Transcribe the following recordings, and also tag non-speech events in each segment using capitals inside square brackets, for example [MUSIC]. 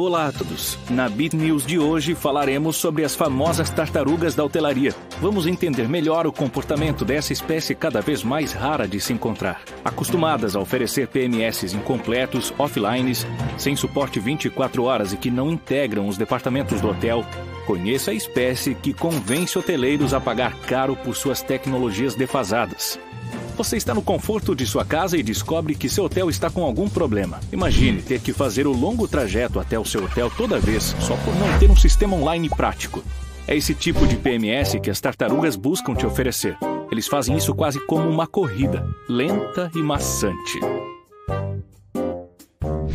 Olá a todos! Na Bit News de hoje falaremos sobre as famosas tartarugas da hotelaria. Vamos entender melhor o comportamento dessa espécie cada vez mais rara de se encontrar. Acostumadas a oferecer PMS incompletos, offline, sem suporte 24 horas e que não integram os departamentos do hotel, conheça a espécie que convence hoteleiros a pagar caro por suas tecnologias defasadas. Você está no conforto de sua casa e descobre que seu hotel está com algum problema. Imagine ter que fazer o longo trajeto até o seu hotel toda vez só por não ter um sistema online prático. É esse tipo de PMS que as tartarugas buscam te oferecer. Eles fazem isso quase como uma corrida, lenta e maçante.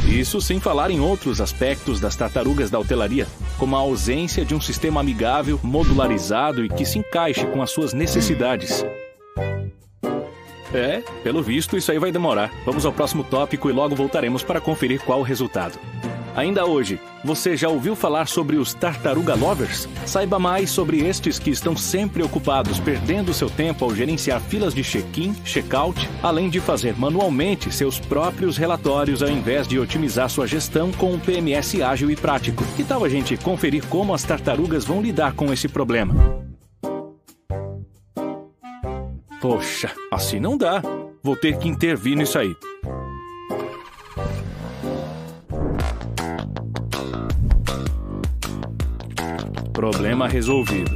Isso sem falar em outros aspectos das tartarugas da hotelaria, como a ausência de um sistema amigável, modularizado e que se encaixe com as suas necessidades. É, pelo visto, isso aí vai demorar. Vamos ao próximo tópico e logo voltaremos para conferir qual o resultado. Ainda hoje, você já ouviu falar sobre os Tartaruga Lovers? Saiba mais sobre estes que estão sempre ocupados, perdendo seu tempo ao gerenciar filas de check-in, check-out, além de fazer manualmente seus próprios relatórios ao invés de otimizar sua gestão com um PMS ágil e prático. Que tal a gente conferir como as tartarugas vão lidar com esse problema? Poxa, assim não dá. Vou ter que intervir nisso aí. Problema resolvido.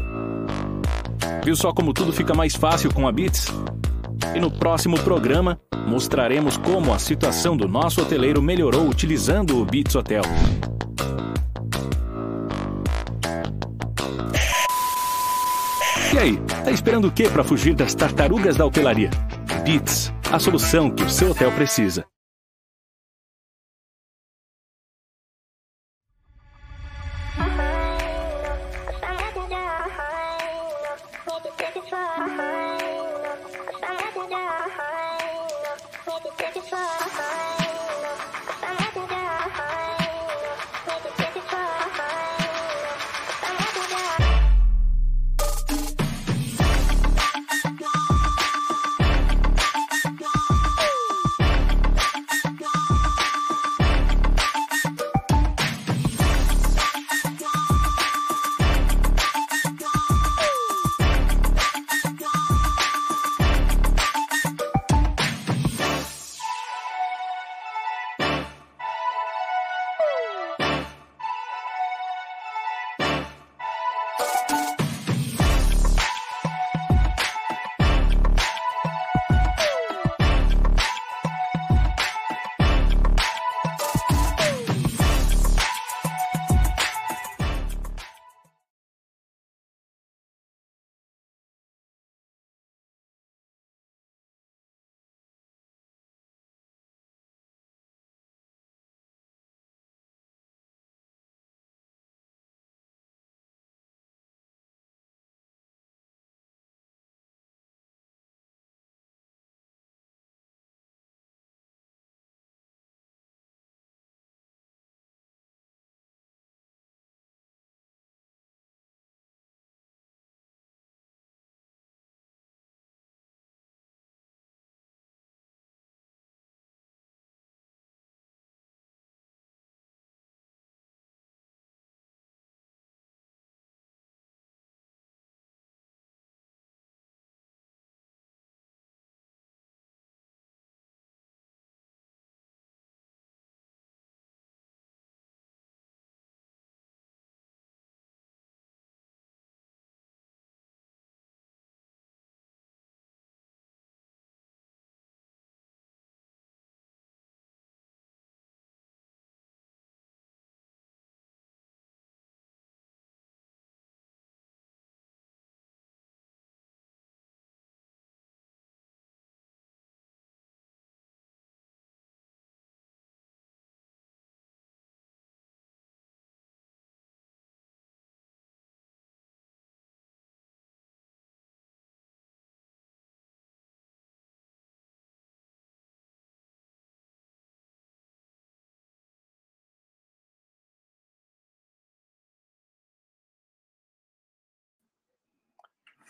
Viu só como tudo fica mais fácil com a Bits? E no próximo programa mostraremos como a situação do nosso hoteleiro melhorou utilizando o Bits Hotel. Aí, tá esperando o que para fugir das tartarugas da hotelaria? Bits, a solução que o seu hotel precisa.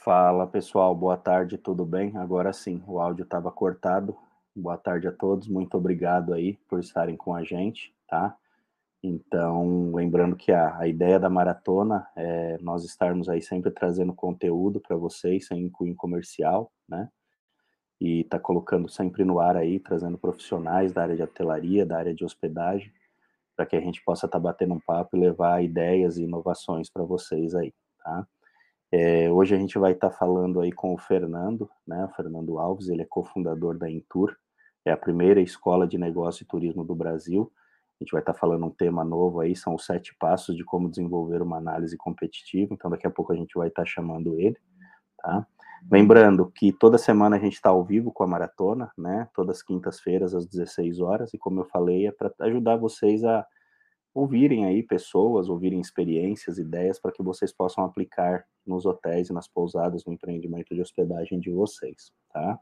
Fala pessoal, boa tarde, tudo bem? Agora sim, o áudio estava cortado. Boa tarde a todos, muito obrigado aí por estarem com a gente, tá? Então, lembrando que a, a ideia da maratona é nós estarmos aí sempre trazendo conteúdo para vocês, sem cunho comercial, né? E tá colocando sempre no ar aí, trazendo profissionais da área de hotelaria, da área de hospedagem, para que a gente possa estar tá batendo um papo e levar ideias e inovações para vocês aí, tá? É, hoje a gente vai estar tá falando aí com o Fernando, né? O Fernando Alves, ele é cofundador da Intur, é a primeira escola de negócio e turismo do Brasil a gente vai estar falando um tema novo aí, são os sete passos de como desenvolver uma análise competitiva. Então, daqui a pouco a gente vai estar chamando ele, tá? Lembrando que toda semana a gente está ao vivo com a maratona, né? Todas as quintas-feiras às 16 horas. E como eu falei, é para ajudar vocês a ouvirem aí pessoas, ouvirem experiências, ideias para que vocês possam aplicar nos hotéis e nas pousadas, no empreendimento de hospedagem de vocês, tá?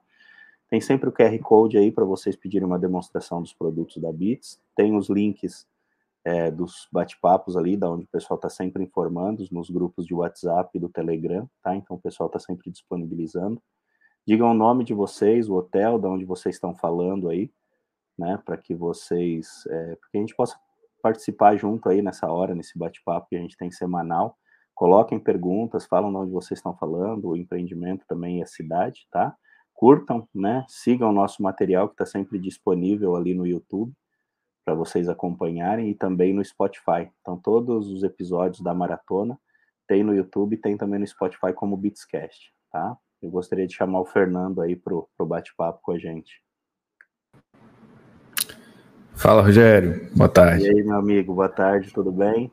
Tem sempre o QR Code aí para vocês pedirem uma demonstração dos produtos da Bits. Tem os links é, dos bate-papos ali, da onde o pessoal está sempre informando, nos grupos de WhatsApp e do Telegram, tá? Então o pessoal está sempre disponibilizando. Digam o nome de vocês, o hotel, da onde vocês estão falando aí, né? Para que vocês, é, porque a gente possa participar junto aí nessa hora, nesse bate-papo que a gente tem semanal. Coloquem perguntas, falam de onde vocês estão falando, o empreendimento também e a cidade, tá? curtam, né? Sigam o nosso material que está sempre disponível ali no YouTube para vocês acompanharem e também no Spotify. Então todos os episódios da maratona tem no YouTube tem também no Spotify como Beatscast, tá? Eu gostaria de chamar o Fernando aí pro, pro bate-papo com a gente. Fala, Rogério. Boa tarde. E aí, meu amigo, boa tarde, tudo bem?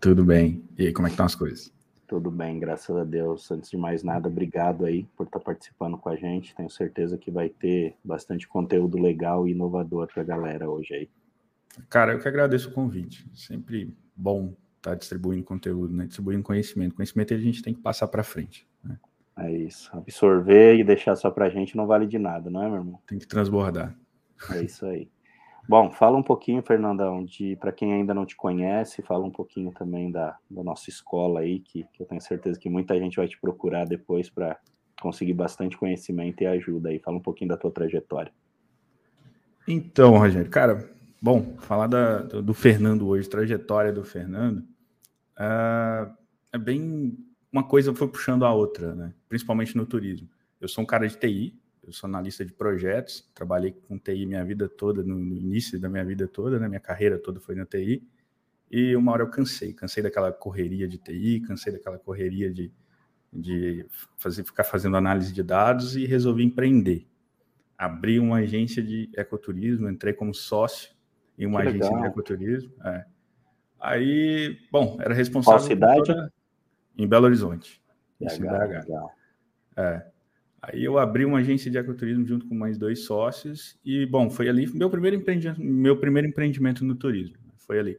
Tudo bem. E aí, como é que estão as coisas? Tudo bem, graças a Deus. Antes de mais nada, obrigado aí por estar participando com a gente. Tenho certeza que vai ter bastante conteúdo legal e inovador para a galera hoje aí. Cara, eu que agradeço o convite. Sempre bom estar distribuindo conteúdo, né? Distribuindo conhecimento. Conhecimento a gente tem que passar para frente. Né? É isso. Absorver e deixar só para a gente não vale de nada, não é, meu irmão? Tem que transbordar. É isso aí. Bom, fala um pouquinho, Fernandão, de para quem ainda não te conhece, fala um pouquinho também da, da nossa escola aí, que, que, eu tenho certeza que muita gente vai te procurar depois para conseguir bastante conhecimento e ajuda aí. Fala um pouquinho da tua trajetória. Então, Rogério, cara, bom, falar da, do, do Fernando hoje, trajetória do Fernando, uh, é bem uma coisa foi puxando a outra, né? Principalmente no turismo. Eu sou um cara de TI, eu sou analista de projetos, trabalhei com TI minha vida toda, no, no início da minha vida toda, né? Minha carreira toda foi na TI. E uma hora eu cansei, cansei daquela correria de TI, cansei daquela correria de, de fazer, ficar fazendo análise de dados e resolvi empreender. Abri uma agência de ecoturismo, entrei como sócio em uma que agência legal. de ecoturismo. É. Aí, bom, era responsável. Qual cidade? Toda... Em Belo Horizonte. Legal, legal. É. Aí eu abri uma agência de ecoturismo junto com mais dois sócios e, bom, foi ali meu primeiro empreendimento, meu primeiro empreendimento no turismo. Foi ali.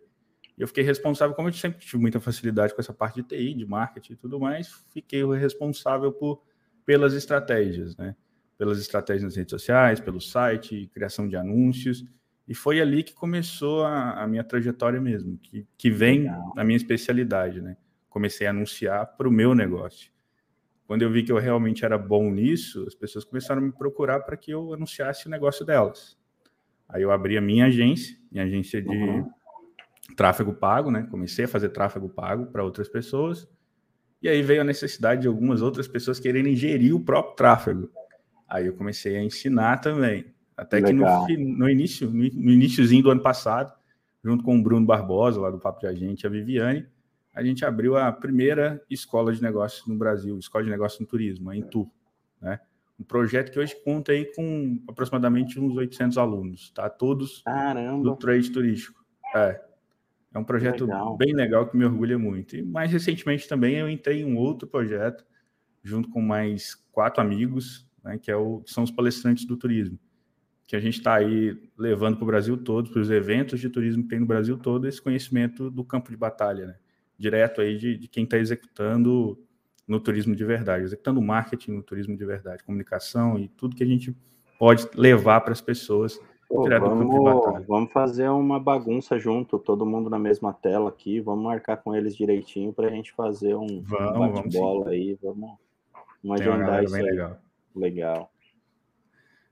Eu fiquei responsável, como eu sempre tive muita facilidade com essa parte de TI, de marketing e tudo mais, fiquei responsável por, pelas estratégias, né? Pelas estratégias nas redes sociais, pelo site, criação de anúncios. E foi ali que começou a, a minha trajetória mesmo, que, que vem Legal. da minha especialidade, né? Comecei a anunciar para o meu negócio. Quando eu vi que eu realmente era bom nisso, as pessoas começaram a me procurar para que eu anunciasse o negócio delas. Aí eu abri a minha agência, minha agência de uhum. tráfego pago, né? Comecei a fazer tráfego pago para outras pessoas. E aí veio a necessidade de algumas outras pessoas quererem gerir o próprio tráfego. Aí eu comecei a ensinar também. Até Legal. que no, no início, no, no iníciozinho do ano passado, junto com o Bruno Barbosa, lá do Papo de Agente, a Viviane, a gente abriu a primeira escola de negócios no Brasil, escola de negócios no turismo, a Intu, né? Um projeto que hoje conta aí com aproximadamente uns 800 alunos, tá? Todos Caramba. do trade turístico. É. É um projeto legal. bem legal que me orgulha muito. E mais recentemente também eu entrei em um outro projeto junto com mais quatro amigos, né, que é o, são os palestrantes do turismo, que a gente está aí levando para o Brasil todo, para os eventos de turismo que tem no Brasil todo, esse conhecimento do campo de batalha, né? Direto aí de, de quem está executando no turismo de verdade, executando marketing no turismo de verdade, comunicação e tudo que a gente pode levar para as pessoas. Pô, vamos, vamos fazer uma bagunça junto, todo mundo na mesma tela aqui, vamos marcar com eles direitinho para a gente fazer um, vamos, bate-bola aí, vamos, vamos agendar isso aí. Legal. legal.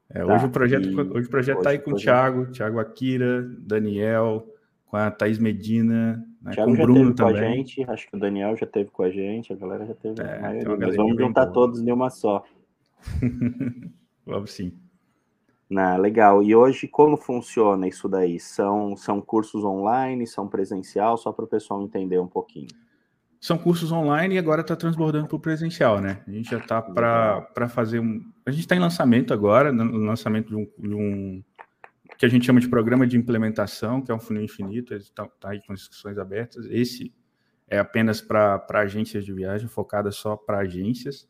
É, tá, hoje o projeto, hoje o projeto está aí com o Thiago, Thiago Akira, Daniel, com a Thaís Medina, né, com o Bruno também. Com a gente, acho que o Daniel já teve com a gente, a galera já teve. É, maioria, mas vamos juntar todos em uma só. [LAUGHS] vamos sim. Na, legal. E hoje, como funciona isso daí? São, são cursos online, são presencial, só para o pessoal entender um pouquinho. São cursos online e agora está transbordando para o presencial, né? A gente já está para fazer um. A gente está em lançamento agora, no lançamento de um, de um, que a gente chama de programa de implementação, que é um funil infinito, está tá aí com inscrições abertas. Esse é apenas para agências de viagem, focada só para agências,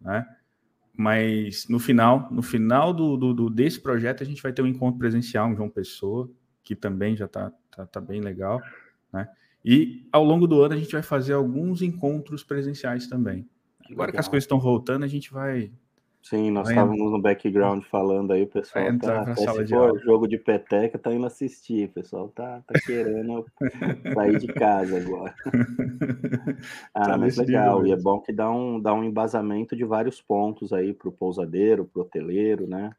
né? Mas no final, no final do, do, do, desse projeto, a gente vai ter um encontro presencial em João Pessoa, que também já está tá, tá bem legal, né? E ao longo do ano a gente vai fazer alguns encontros presenciais também. Agora que as coisas estão voltando, a gente vai Sim, nós estávamos no background falando aí, o pessoal tá, se for jogo de peteca, tá indo assistir, o pessoal tá, tá querendo sair de casa agora. [LAUGHS] ah, tá mas legal, e é bom que dá um, dá um embasamento de vários pontos aí para o pousadeiro, para o hoteleiro, né?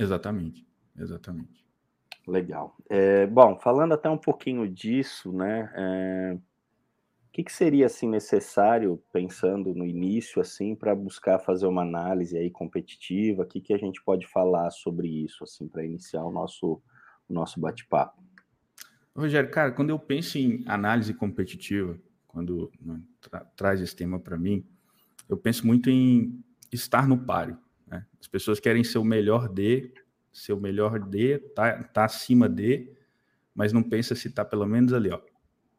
Exatamente, exatamente. Legal. É, bom, falando até um pouquinho disso, né? É que, que seria assim necessário pensando no início assim para buscar fazer uma análise aí competitiva? O que, que a gente pode falar sobre isso assim para iniciar o nosso o nosso bate-papo? Rogério, cara, quando eu penso em análise competitiva, quando né, tra traz esse tema para mim, eu penso muito em estar no páreo. Né? As pessoas querem ser o melhor de, ser o melhor de, tá, tá acima de, mas não pensa se tá pelo menos ali, ó,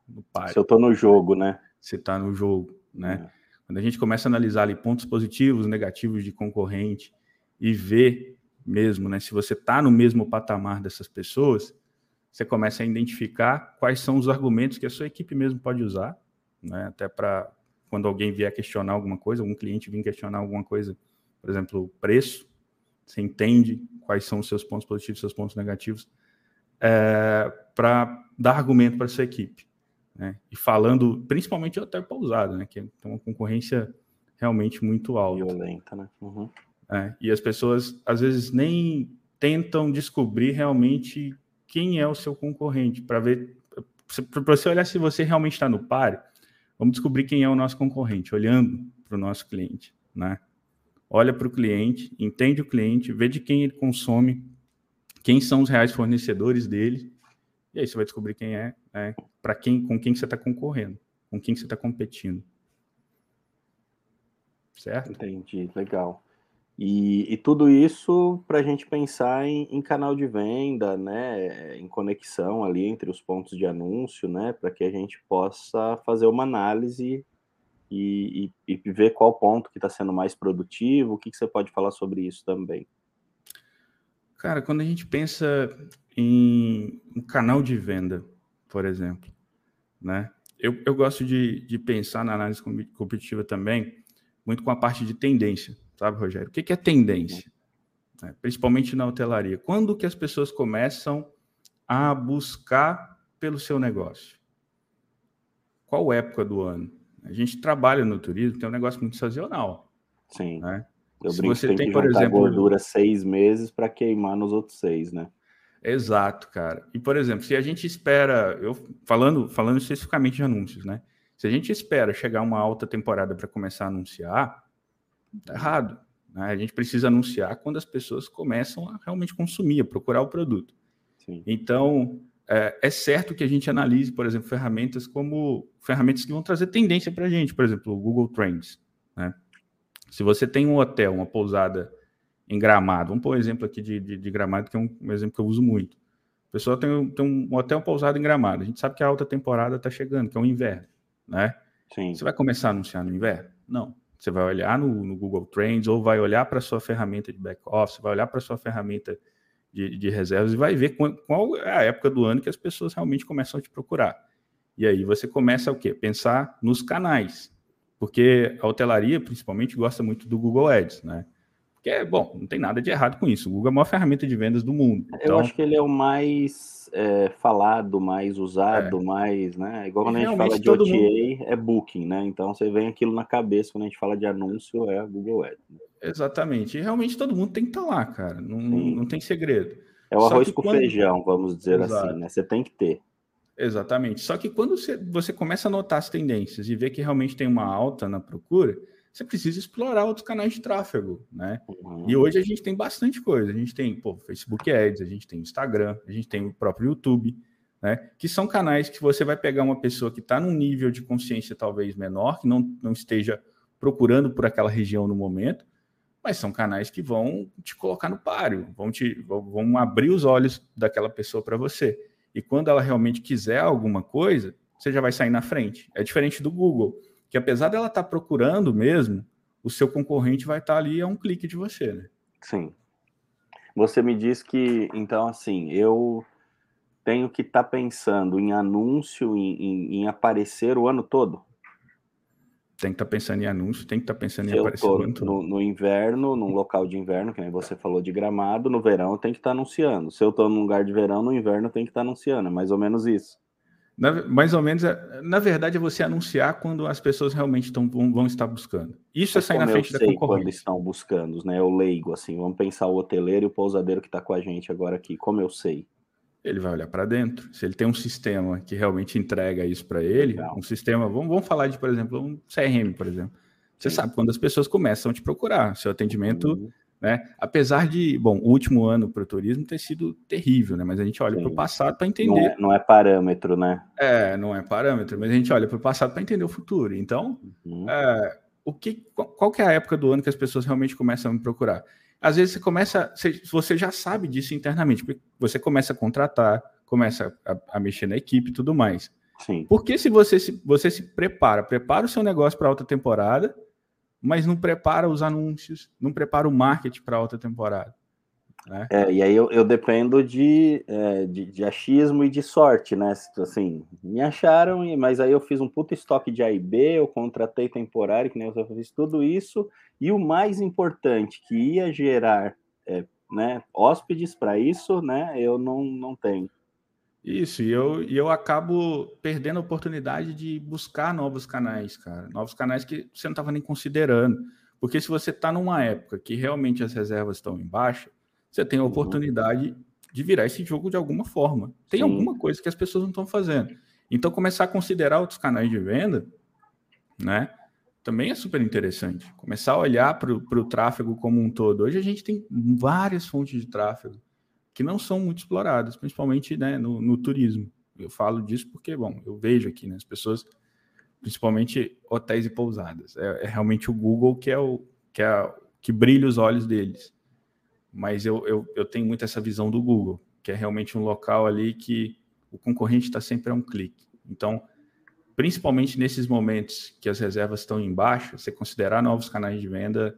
no. Se eu estou no jogo, né? Você está no jogo, né? É. Quando a gente começa a analisar ali pontos positivos, negativos de concorrente e ver mesmo, né? Se você está no mesmo patamar dessas pessoas, você começa a identificar quais são os argumentos que a sua equipe mesmo pode usar, né? Até para quando alguém vier questionar alguma coisa, algum cliente vir questionar alguma coisa, por exemplo, preço, você entende quais são os seus pontos positivos, seus pontos negativos, é, para dar argumento para a sua equipe. Né? E falando principalmente hotel pousada, né? que tem uma concorrência realmente muito alta. Violenta, né? Uhum. É, e as pessoas às vezes nem tentam descobrir realmente quem é o seu concorrente, para ver, para você olhar se você realmente está no páreo, vamos descobrir quem é o nosso concorrente, olhando para o nosso cliente, né? Olha para o cliente, entende o cliente, vê de quem ele consome, quem são os reais fornecedores dele, e aí você vai descobrir quem é, né, para quem, com quem você está concorrendo, com quem você está competindo. Certo? Entendi, legal. E, e tudo isso para a gente pensar em, em, canal de venda, né, em conexão ali entre os pontos de anúncio, né, para que a gente possa fazer uma análise e, e, e ver qual ponto que está sendo mais produtivo. O que, que você pode falar sobre isso também? Cara, quando a gente pensa em um canal de venda, por exemplo, né? Eu, eu gosto de, de pensar na análise competitiva também muito com a parte de tendência, sabe, Rogério? O que, que é tendência? É, principalmente na hotelaria. Quando que as pessoas começam a buscar pelo seu negócio? Qual época do ano? A gente trabalha no turismo, tem um negócio muito sazonal. Sim. Né? Eu Se brinco você tem, tem que por exemplo, gordura seis meses para queimar nos outros seis, né? Exato, cara. E, por exemplo, se a gente espera, eu falando, falando especificamente de anúncios, né? Se a gente espera chegar uma alta temporada para começar a anunciar, tá errado. Né? A gente precisa anunciar quando as pessoas começam a realmente consumir, a procurar o produto. Sim. Então, é, é, certo que a gente analise, por exemplo, ferramentas como ferramentas que vão trazer tendência para a gente, por exemplo, o Google Trends. Né? Se você tem um hotel, uma pousada em Gramado. Vamos pôr um exemplo aqui de, de, de Gramado, que é um, um, exemplo que eu uso muito. O pessoal tem, tem um hotel pousado em Gramado. A gente sabe que a alta temporada está chegando, que é o inverno, né? Sim. Você vai começar a anunciar no inverno? Não. Você vai olhar no, no Google Trends ou vai olhar para a sua ferramenta de back-office, vai olhar para a sua ferramenta de, de, reservas e vai ver qual, qual, é a época do ano que as pessoas realmente começam a te procurar. E aí você começa o quê? Pensar nos canais. Porque a hotelaria, principalmente, gosta muito do Google Ads, né? Que é, bom, não tem nada de errado com isso. O Google é a maior ferramenta de vendas do mundo. Então... Eu acho que ele é o mais é, falado, mais usado, é. mais, né? Igual quando a gente fala de OTA, mundo... é Booking, né? Então você vem aquilo na cabeça quando a gente fala de anúncio, é a Google Ads. Né? Exatamente. E realmente todo mundo tem que estar tá lá, cara. Não, não, não, tem segredo. É o Só arroz com quando... feijão, vamos dizer Exato. assim, né? Você tem que ter. Exatamente. Só que quando você, você começa a notar as tendências e ver que realmente tem uma alta na procura, você precisa explorar outros canais de tráfego, né? Uhum. E hoje a gente tem bastante coisa. A gente tem, pô, Facebook Ads, a gente tem Instagram, a gente tem o próprio YouTube, né? Que são canais que você vai pegar uma pessoa que está num nível de consciência talvez menor, que não, não esteja procurando por aquela região no momento, mas são canais que vão te colocar no páreo, vão te vão abrir os olhos daquela pessoa para você. E quando ela realmente quiser alguma coisa, você já vai sair na frente. É diferente do Google que apesar dela estar tá procurando mesmo, o seu concorrente vai estar tá ali a um clique de você, né? Sim. Você me diz que, então, assim, eu tenho que estar tá pensando em anúncio, em, em, em, aparecer o ano todo? Tem que estar tá pensando em anúncio, tem que estar tá pensando em aparecer o ano todo. No, no, inverno, num local de inverno, que nem você falou de gramado, no verão eu tenho que estar tá anunciando. Se eu estou num lugar de verão, no inverno eu tenho que estar anunciando. É mais ou menos isso. Na, mais ou menos, é, na verdade, é você anunciar quando as pessoas realmente tão, vão, vão estar buscando. Isso é sair na frente da concorrência. quando estão buscando, né? Eu leigo, assim, vamos pensar o hoteleiro e o pousadeiro que está com a gente agora aqui. Como eu sei? Ele vai olhar para dentro. Se ele tem um sistema que realmente entrega isso para ele, Legal. um sistema, vamos, vamos falar de, por exemplo, um CRM, por exemplo. Você Sim. sabe quando as pessoas começam a te procurar. Seu atendimento uhum. Né? Apesar de, bom, o último ano para o turismo ter sido terrível, né? Mas a gente olha para o passado para entender. Não é, não é, parâmetro, né? É, não é parâmetro, mas a gente olha para o passado para entender o futuro. Então, uhum. é, o que, qual que é a época do ano que as pessoas realmente começam a me procurar? Às vezes você começa, você já sabe disso internamente, porque você começa a contratar, começa a, a mexer na equipe e tudo mais. Sim. Porque se você se, você se prepara, prepara o seu negócio para alta temporada, mas não prepara os anúncios, não prepara o marketing para outra temporada. Né? É, e aí eu, eu dependo de, é, de, de, achismo e de sorte, né? Assim, me acharam, mas aí eu fiz um puto estoque de A e B, eu contratei temporário, que nem eu fiz tudo isso, e o mais importante, que ia gerar é, né, hóspedes para isso, né? Eu não, não tenho. Isso, e eu, e eu acabo perdendo a oportunidade de buscar novos canais, cara. Novos canais que você não estava nem considerando. Porque se você está numa época que realmente as reservas estão em baixa, você tem a uhum. oportunidade de virar esse jogo de alguma forma. Tem Sim. alguma coisa que as pessoas não estão fazendo. Então, começar a considerar outros canais de venda, né? Também é super interessante. Começar a olhar para o tráfego como um todo. Hoje a gente tem várias fontes de tráfego que não são muito exploradas, principalmente né, no, no, turismo. Eu falo disso porque, bom, eu vejo aqui, né, as pessoas, principalmente hotéis e pousadas. É, é realmente o Google que é o que, é, que brilha os olhos deles. Mas eu, eu, eu tenho muito essa visão do Google, que é realmente um local ali que o concorrente está sempre a um clique. Então, principalmente nesses momentos que as reservas estão em baixo, você considerar novos canais de venda,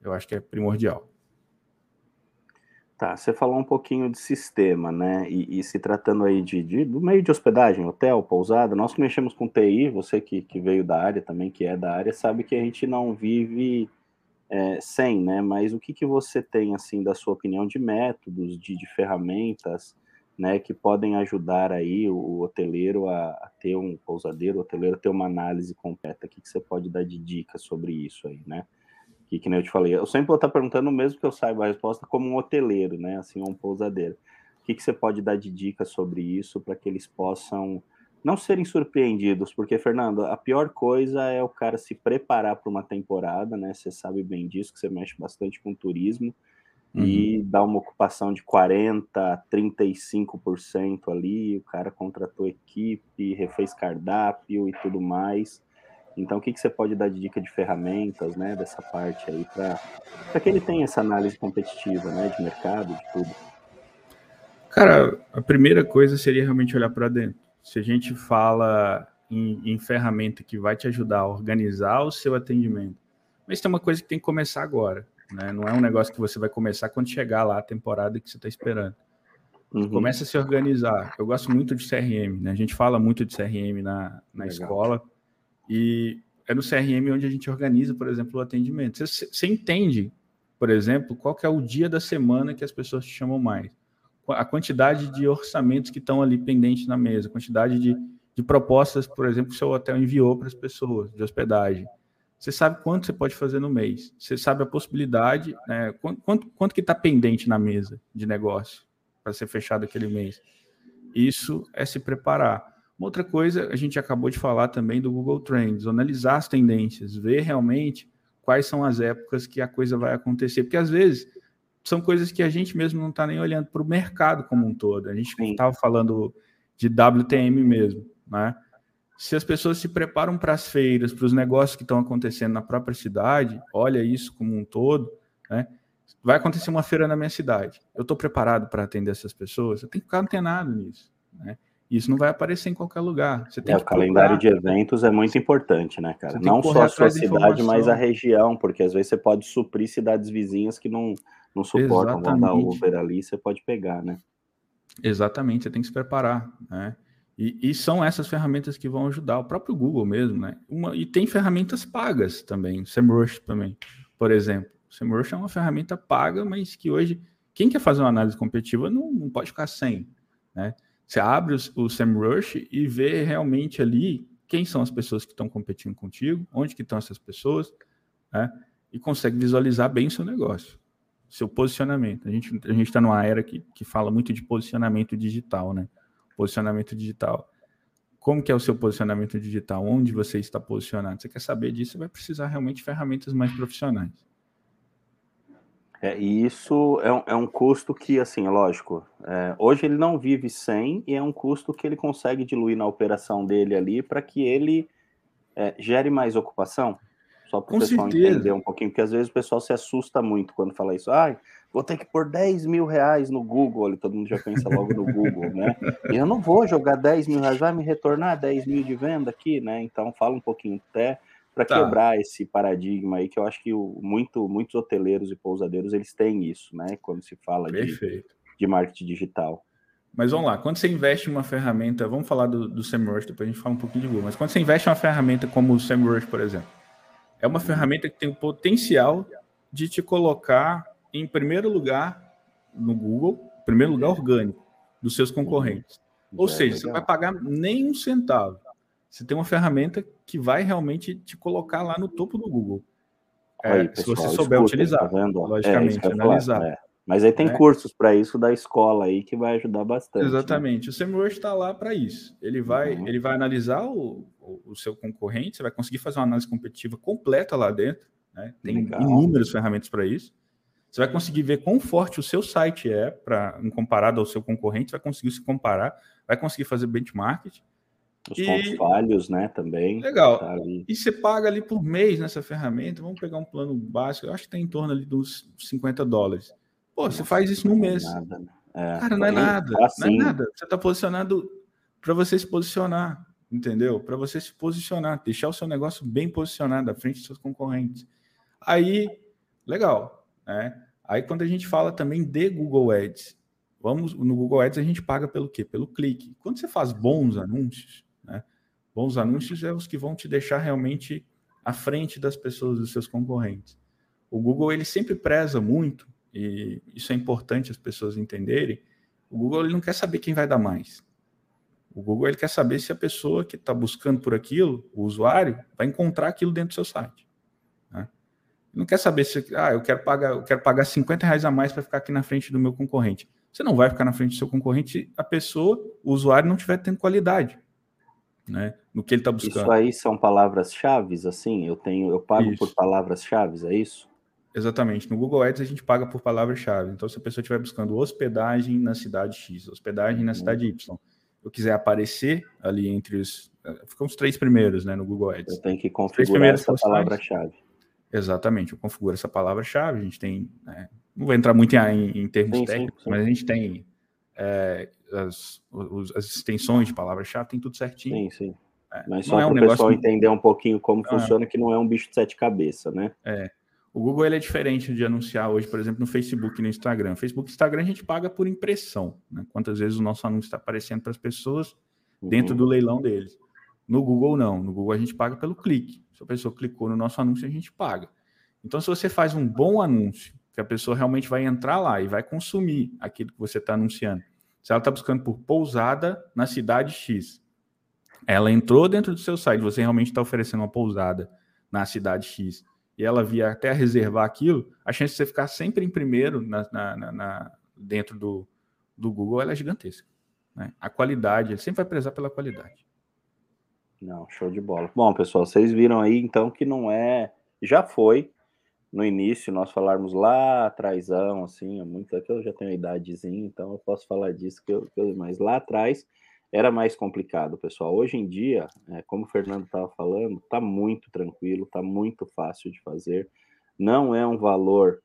eu acho que é primordial. Tá, você falou um pouquinho de sistema, né? E, e se tratando aí de, de, do meio de hospedagem, hotel, pousada, nós que mexemos com TI, você que, que veio da área também, que é da área, sabe que a gente não vive é, sem, né? Mas o que, que você tem, assim, da sua opinião, de métodos, de, de ferramentas, né, que podem ajudar aí o, o hoteleiro a, a, ter um pousadeiro, o hoteleiro a ter uma análise completa? O que, que você pode dar de dicas sobre isso aí, né? Que, que nem eu te falei, eu sempre vou estar perguntando mesmo que eu saiba a resposta como um hoteleiro, né? Assim, um pousadeiro. O que, que você pode dar de dicas sobre isso para que eles possam não serem surpreendidos? Porque, Fernando, a pior coisa é o cara se preparar para uma temporada, né? Você sabe bem disso, que você mexe bastante com turismo. Uhum. E dá uma ocupação de 40%, 35% ali, o cara contratou equipe, refez cardápio e tudo mais então, o que, que você pode dar de dica de ferramentas, né, dessa parte aí, para que ele tenha essa análise competitiva, né, de mercado, de tudo? Cara, a primeira coisa seria realmente olhar para dentro. Se a gente fala em, em, ferramenta que vai te ajudar a organizar o seu atendimento, mas tem uma coisa que tem que começar agora, né? Não é um negócio que você vai começar quando chegar lá a temporada que você está esperando. Uhum. Começa a se organizar. Eu gosto muito de CRM, né? A gente fala muito de CRM na, na escola e é no CRM onde a gente organiza, por exemplo, o atendimento. Você, entende, por exemplo, qual é o dia da semana que as pessoas te chamam mais. A quantidade de orçamentos que estão ali pendentes na mesa, a quantidade de, de propostas, por exemplo, que o seu hotel enviou para as pessoas de hospedagem. Você sabe quanto você pode fazer no mês. Você sabe a possibilidade, né, quanto, quanto, quanto que está pendente na mesa de negócio para ser fechado aquele mês. Isso é se preparar. Uma outra coisa, a gente acabou de falar também do Google Trends, analisar as tendências, ver realmente quais são as épocas que a coisa vai acontecer, porque às vezes são coisas que a gente mesmo não está nem olhando para o mercado como um todo. A gente estava falando de WTM mesmo, né? Se as pessoas se preparam para as feiras, para os negócios que estão acontecendo na própria cidade, olha isso como um todo, né? Vai acontecer uma feira na minha cidade. Eu estou preparado para atender essas pessoas? Eu tenho que ficar antenado nisso, né? Isso não vai aparecer em qualquer lugar. Você tem é, o calendário de eventos é muito importante, né, cara? Não só a sua cidade, mas a região, porque às vezes você pode suprir cidades vizinhas que não, não suportam, Exatamente. vão dar Uber ali, você pode pegar, né? Exatamente, você tem que se preparar, né? E, e, são essas ferramentas que vão ajudar, o próprio Google mesmo, né? Uma, e tem ferramentas pagas também, SEMrush também, por exemplo. O SEMrush é uma ferramenta paga, mas que hoje, quem quer fazer uma análise competitiva não, não pode ficar sem, né? Você abre o, SEMrush e vê realmente ali quem são as pessoas que estão competindo contigo, onde que estão essas pessoas, né? E consegue visualizar bem o seu negócio, seu posicionamento. A gente a está numa era que, que fala muito de posicionamento digital, né? Posicionamento digital. Como que é o seu posicionamento digital? Onde você está posicionado? Você quer saber disso? Você vai precisar realmente de ferramentas mais profissionais. É, e isso é um, é um custo que, assim, é lógico, é, hoje ele não vive sem e é um custo que ele consegue diluir na operação dele ali para que ele é, gere mais ocupação. Só para o pessoal certeza. entender um pouquinho, porque às vezes o pessoal se assusta muito quando fala isso. Ai, vou ter que pôr 10 mil reais no Google, todo mundo já pensa logo no Google, né? E eu não vou jogar 10 mil reais, vai me retornar 10 mil de venda aqui, né? Então fala um pouquinho até para tá. quebrar esse paradigma aí, que eu acho que o, muito, muitos hoteleiros e pousadeiros eles têm isso, né? Quando se fala de, de marketing digital. Mas vamos lá, quando você investe em uma ferramenta, vamos falar do, do SEMrush, depois a gente fala um pouquinho de Google, mas quando você investe em uma ferramenta como o SEMrush, por exemplo, é uma ferramenta que tem o potencial de te colocar em primeiro lugar no Google, primeiro lugar orgânico, dos seus concorrentes. Ou é, seja, legal. você vai pagar nem um centavo você tem uma ferramenta que vai realmente te colocar lá no topo do Google. É, aí, pessoal, se você souber escuta, utilizar, tá? É, logicamente, é, analisar. É. Mas aí tem né? cursos para isso da escola aí que vai ajudar bastante. Né? Exatamente. Né? O SEMrush está lá para isso. Ele vai, uhum. ele vai analisar o, o, o, seu concorrente, você vai conseguir fazer uma análise competitiva completa lá dentro. Né? Tem Legal. inúmeras ferramentas para isso. Você vai conseguir ver quão forte o seu site é para comparado ao seu concorrente, você vai conseguir se comparar, vai conseguir fazer benchmark os e... pontos falhos, né, também. Legal. Tá e você paga ali por mês nessa ferramenta, vamos pegar um plano básico, eu acho que tem em torno ali dos 50 dólares. Pô, Nossa, você faz isso num mês. Nada, né? é, Cara, não é nada. Assim... Não é assim. nada. Você está posicionado para você se posicionar, entendeu? Para você se posicionar, deixar o seu negócio bem posicionado à frente dos seus concorrentes. Aí, legal, né? Aí quando a gente fala também de Google Ads, vamos no Google Ads a gente paga pelo quê? Pelo clique. Quando você faz bons anúncios, Bons anúncios é os que vão te deixar realmente à frente das pessoas, dos seus concorrentes. O Google ele sempre preza muito e isso é importante as pessoas entenderem. O Google ele não quer saber quem vai dar mais. O Google ele quer saber se a pessoa que está buscando por aquilo, o usuário, vai encontrar aquilo dentro do seu site. Né? Não quer saber se ah, eu quero pagar, eu quero pagar 50 reais a mais para ficar aqui na frente do meu concorrente. Você não vai ficar na frente do seu concorrente se a pessoa, o usuário, não estiver tendo qualidade né? No que ele está buscando. Isso aí são palavras-chave, assim? Eu tenho, eu pago isso. por palavras-chave, é isso? Exatamente. No Google Ads a gente paga por palavra-chave. Então, se a pessoa estiver buscando hospedagem na cidade X, hospedagem na uhum. cidade Y, eu quiser aparecer ali entre os. Eh, ficam os três primeiros, né, no Google Ads. Eu tenho que configurar essa palavra-chave. Exatamente, eu configuro essa palavra-chave. A gente tem. Né, não vou entrar muito em, em termos sim, técnicos, sim, sim. mas a gente tem é, as, as extensões de palavra-chave, tem tudo certinho. Sim, sim. É, Mas só é para o pessoal que... entender um pouquinho como ah. funciona, que não é um bicho de sete cabeças, né? É. O Google ele é diferente de anunciar hoje, por exemplo, no Facebook e no Instagram. Facebook e Instagram a gente paga por impressão, né? Quantas vezes o nosso anúncio está aparecendo para as pessoas dentro uhum. do leilão deles. No Google, não. No Google a gente paga pelo clique. Se a pessoa clicou no nosso anúncio, a gente paga. Então, se você faz um bom anúncio, que a pessoa realmente vai entrar lá e vai consumir aquilo que você está anunciando, se ela está buscando por pousada na cidade X, ela entrou dentro do seu site, você realmente está oferecendo uma pousada na cidade X, e ela via até reservar aquilo, a chance de você ficar sempre em primeiro na, na, na dentro do, do Google é gigantesca. Né? A qualidade, ele sempre vai prezar pela qualidade. Não, show de bola. Bom, pessoal, vocês viram aí então que não é. Já foi no início, nós falarmos lá atrás, assim, muito é que eu já tenho idadezinha, então eu posso falar disso, que eu, que eu, mas lá atrás era mais complicado, pessoal. Hoje em dia, é, como o Fernando estava falando, está muito tranquilo, está muito fácil de fazer. Não é um valor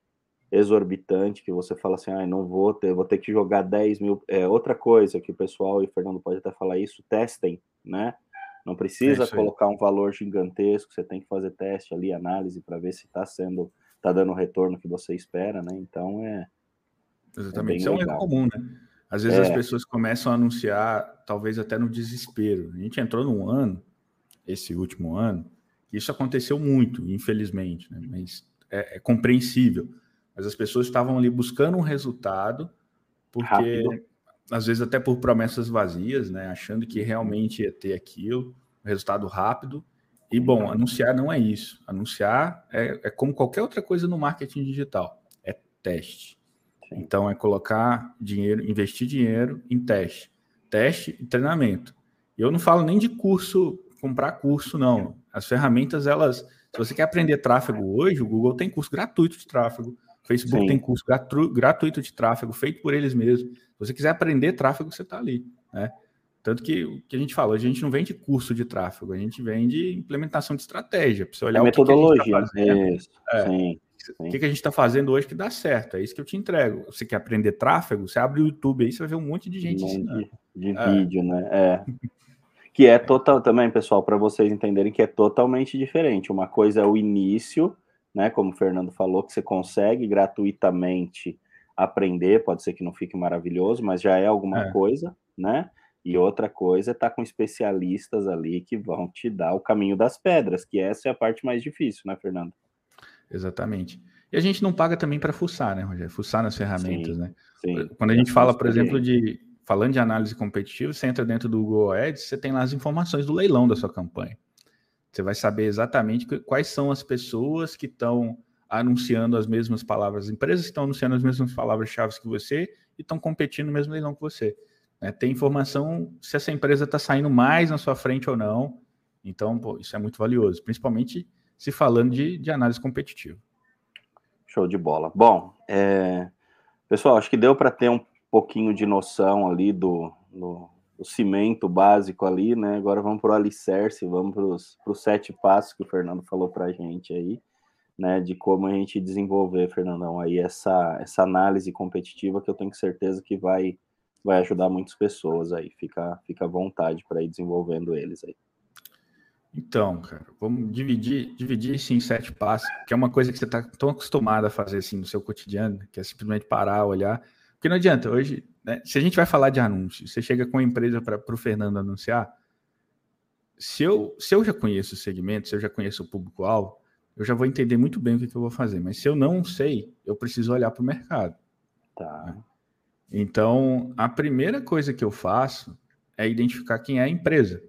exorbitante que você fala assim, ah, não vou ter, vou ter que jogar 10 mil. É outra coisa que o pessoal, e o Fernando pode até falar isso, testem, né? Não precisa é colocar um valor gigantesco, você tem que fazer teste ali, análise, para ver se está sendo, está dando o retorno que você espera, né? Então é. Exatamente, é isso é um erro comum, né? Às vezes é. as pessoas começam a anunciar, talvez até no desespero. A gente entrou num ano, esse último ano, que isso aconteceu muito, infelizmente, né? mas é, é compreensível. Mas as pessoas estavam ali buscando um resultado, porque Rápido. Às vezes até por promessas vazias, né? Achando que realmente ia ter aquilo, resultado rápido. E bom, anunciar não é isso. Anunciar é, é como qualquer outra coisa no marketing digital, é teste. Então, é colocar dinheiro, investir dinheiro em teste. Teste e treinamento. Eu não falo nem de curso, comprar curso, não. As ferramentas, elas. Se você quer aprender tráfego hoje, o Google tem curso gratuito de tráfego. Facebook Sim. tem curso gratu, gratuito de tráfego, feito por eles mesmos. Se você quiser aprender tráfego, você está ali. Né? Tanto que o que a gente fala, a gente não vende curso de tráfego, a gente vende implementação de estratégia. Para você olhar é o metodologia. Que, que a gente tá fazendo. Isso. É. Sim. O que, que, a gente está fazendo hoje que dá certo? É isso que eu te entrego. Você quer aprender tráfego? Você abre o YouTube aí, você vai ver um monte de gente um monte de, de é. vídeo, né? É. [LAUGHS] que é total também, pessoal, para vocês entenderem que é totalmente diferente. Uma coisa é o início, né? Como o Fernando falou, que você consegue gratuitamente aprender, pode ser que não fique maravilhoso, mas já é alguma é. coisa, né? E outra coisa é estar tá com especialistas ali que vão te dar o caminho das pedras, que essa é a parte mais difícil, né, Fernando? Exatamente. E a gente não paga também para fuçar, né, Rogério? Fuçar nas ferramentas, sim, né? Sim. Quando a gente fala, por exemplo, de falando de análise competitiva, você entra dentro do Google Ads, você tem lá as informações do leilão da sua campanha. Você vai saber exatamente quais são as pessoas que estão anunciando as mesmas palavras, empresas que estão anunciando as mesmas palavras-chave que você e estão competindo no mesmo leilão que você. Né? Tem informação se essa empresa está saindo mais na sua frente ou não. Então, pô, isso é muito valioso, principalmente se falando de, de análise competitiva. Show de bola. Bom, é... pessoal, acho que deu para ter um pouquinho de noção ali do, do, do, cimento básico ali, né? Agora vamos para o alicerce, vamos para os sete passos que o Fernando falou para a gente aí, né? De como a gente desenvolver, Fernandão, aí essa, essa análise competitiva que eu tenho certeza que vai, vai ajudar muitas pessoas aí. Fica, fica à vontade para ir desenvolvendo eles aí. Então, cara, vamos dividir, dividir isso em sete passos, que é uma coisa que você está tão acostumado a fazer assim no seu cotidiano, que é simplesmente parar, olhar. Porque não adianta, hoje, né, se a gente vai falar de anúncio, você chega com a empresa para o Fernando anunciar, se eu, se eu já conheço o segmento, se eu já conheço o público-alvo, eu já vou entender muito bem o que, que, eu vou fazer. Mas se eu não sei, eu preciso olhar para o mercado. Tá. Né? Então, a primeira coisa que eu faço é identificar quem é a empresa.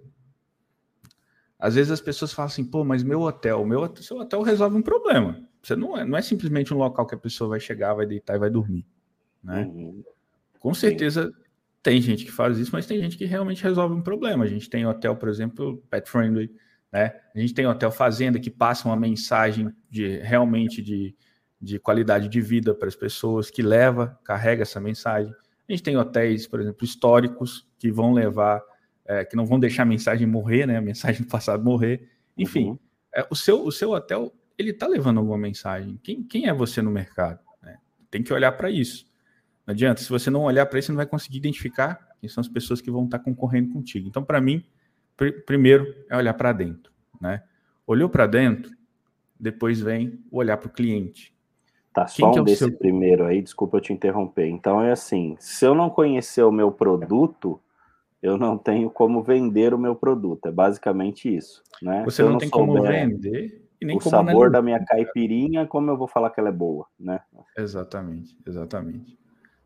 Às vezes as pessoas falam assim, pô, mas meu hotel, meu seu hotel resolve um problema. Você não é, não é simplesmente um local que a pessoa vai chegar, vai deitar e vai dormir, né? Uhum. Com certeza Sim. tem gente que faz isso, mas tem gente que realmente resolve um problema. A gente tem hotel, por exemplo, pet friendly, né? A gente tem hotel fazenda que passa uma mensagem de realmente de, de qualidade de vida para as pessoas, que leva, carrega essa mensagem. A gente tem hotéis, por exemplo, históricos que vão levar é, que não vão deixar a mensagem morrer, né? A mensagem [LAUGHS] do passado morrer. Enfim, uhum. é, o, seu, o seu hotel, ele está levando alguma mensagem. Quem, quem é você no mercado? Né? Tem que olhar para isso. Não adianta, se você não olhar para isso, você não vai conseguir identificar quem são as pessoas que vão estar tá concorrendo contigo. Então, para mim, pr primeiro é olhar para dentro, né? Olhou para dentro, depois vem o olhar para o cliente. Tá, só um é desse seu... primeiro aí, desculpa eu te interromper. Então é assim, se eu não conhecer o meu produto, eu não tenho como vender o meu produto. É basicamente isso. Né? Você não, não, tem como vender e nem o como sabor da minha caipirinha, como eu vou falar que ela é boa, né? Exatamente, exatamente.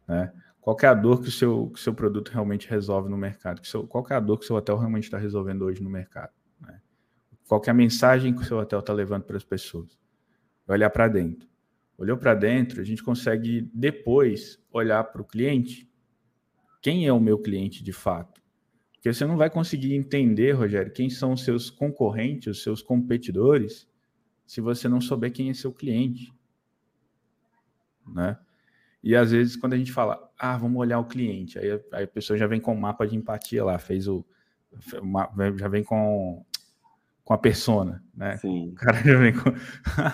Né? Qual é a dor que o seu, que seu produto realmente resolve no mercado? Que seu, qual é a dor que o seu hotel realmente está resolvendo hoje no mercado? Né? Qual é a mensagem que o seu hotel está levando para as pessoas? Vai olhar para dentro. Olhou para dentro, a gente consegue depois olhar para o cliente. Quem é o meu cliente de fato? Porque você não vai conseguir entender, Rogério, quem são os seus concorrentes, os seus competidores, se você não souber quem é seu cliente. Né? E às vezes, quando a gente fala, ah, vamos olhar o cliente, aí, aí a pessoa já vem com o mapa de empatia lá, fez o. Já vem com com a persona, né? Sim. O cara já vem com.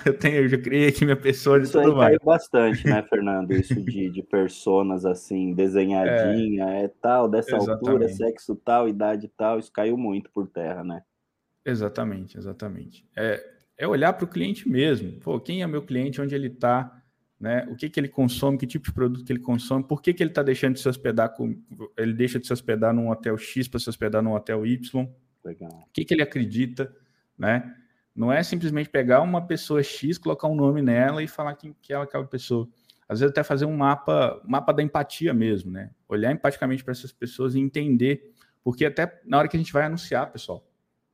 eu, tenho, eu já criei aqui minha persona Isso e tudo mais. bastante, né, Fernando? Isso de, de personas assim, desenhadinha, é, é tal, dessa exatamente. altura, sexo tal, idade tal, isso caiu muito por terra, né? Exatamente, exatamente. É, é olhar para o cliente mesmo. Pô, quem é meu cliente, onde ele está, né? O que, que ele consome, que tipo de produto que ele consome, por que, que ele está deixando de se hospedar com. Ele deixa de se hospedar num hotel X para se hospedar num hotel Y Legal. O que, que ele acredita, né? Não é simplesmente pegar uma pessoa X, colocar um nome nela e falar que, que ela é aquela pessoa. Às vezes até fazer um mapa, mapa da empatia mesmo, né? Olhar empaticamente para essas pessoas e entender, porque até na hora que a gente vai anunciar, pessoal,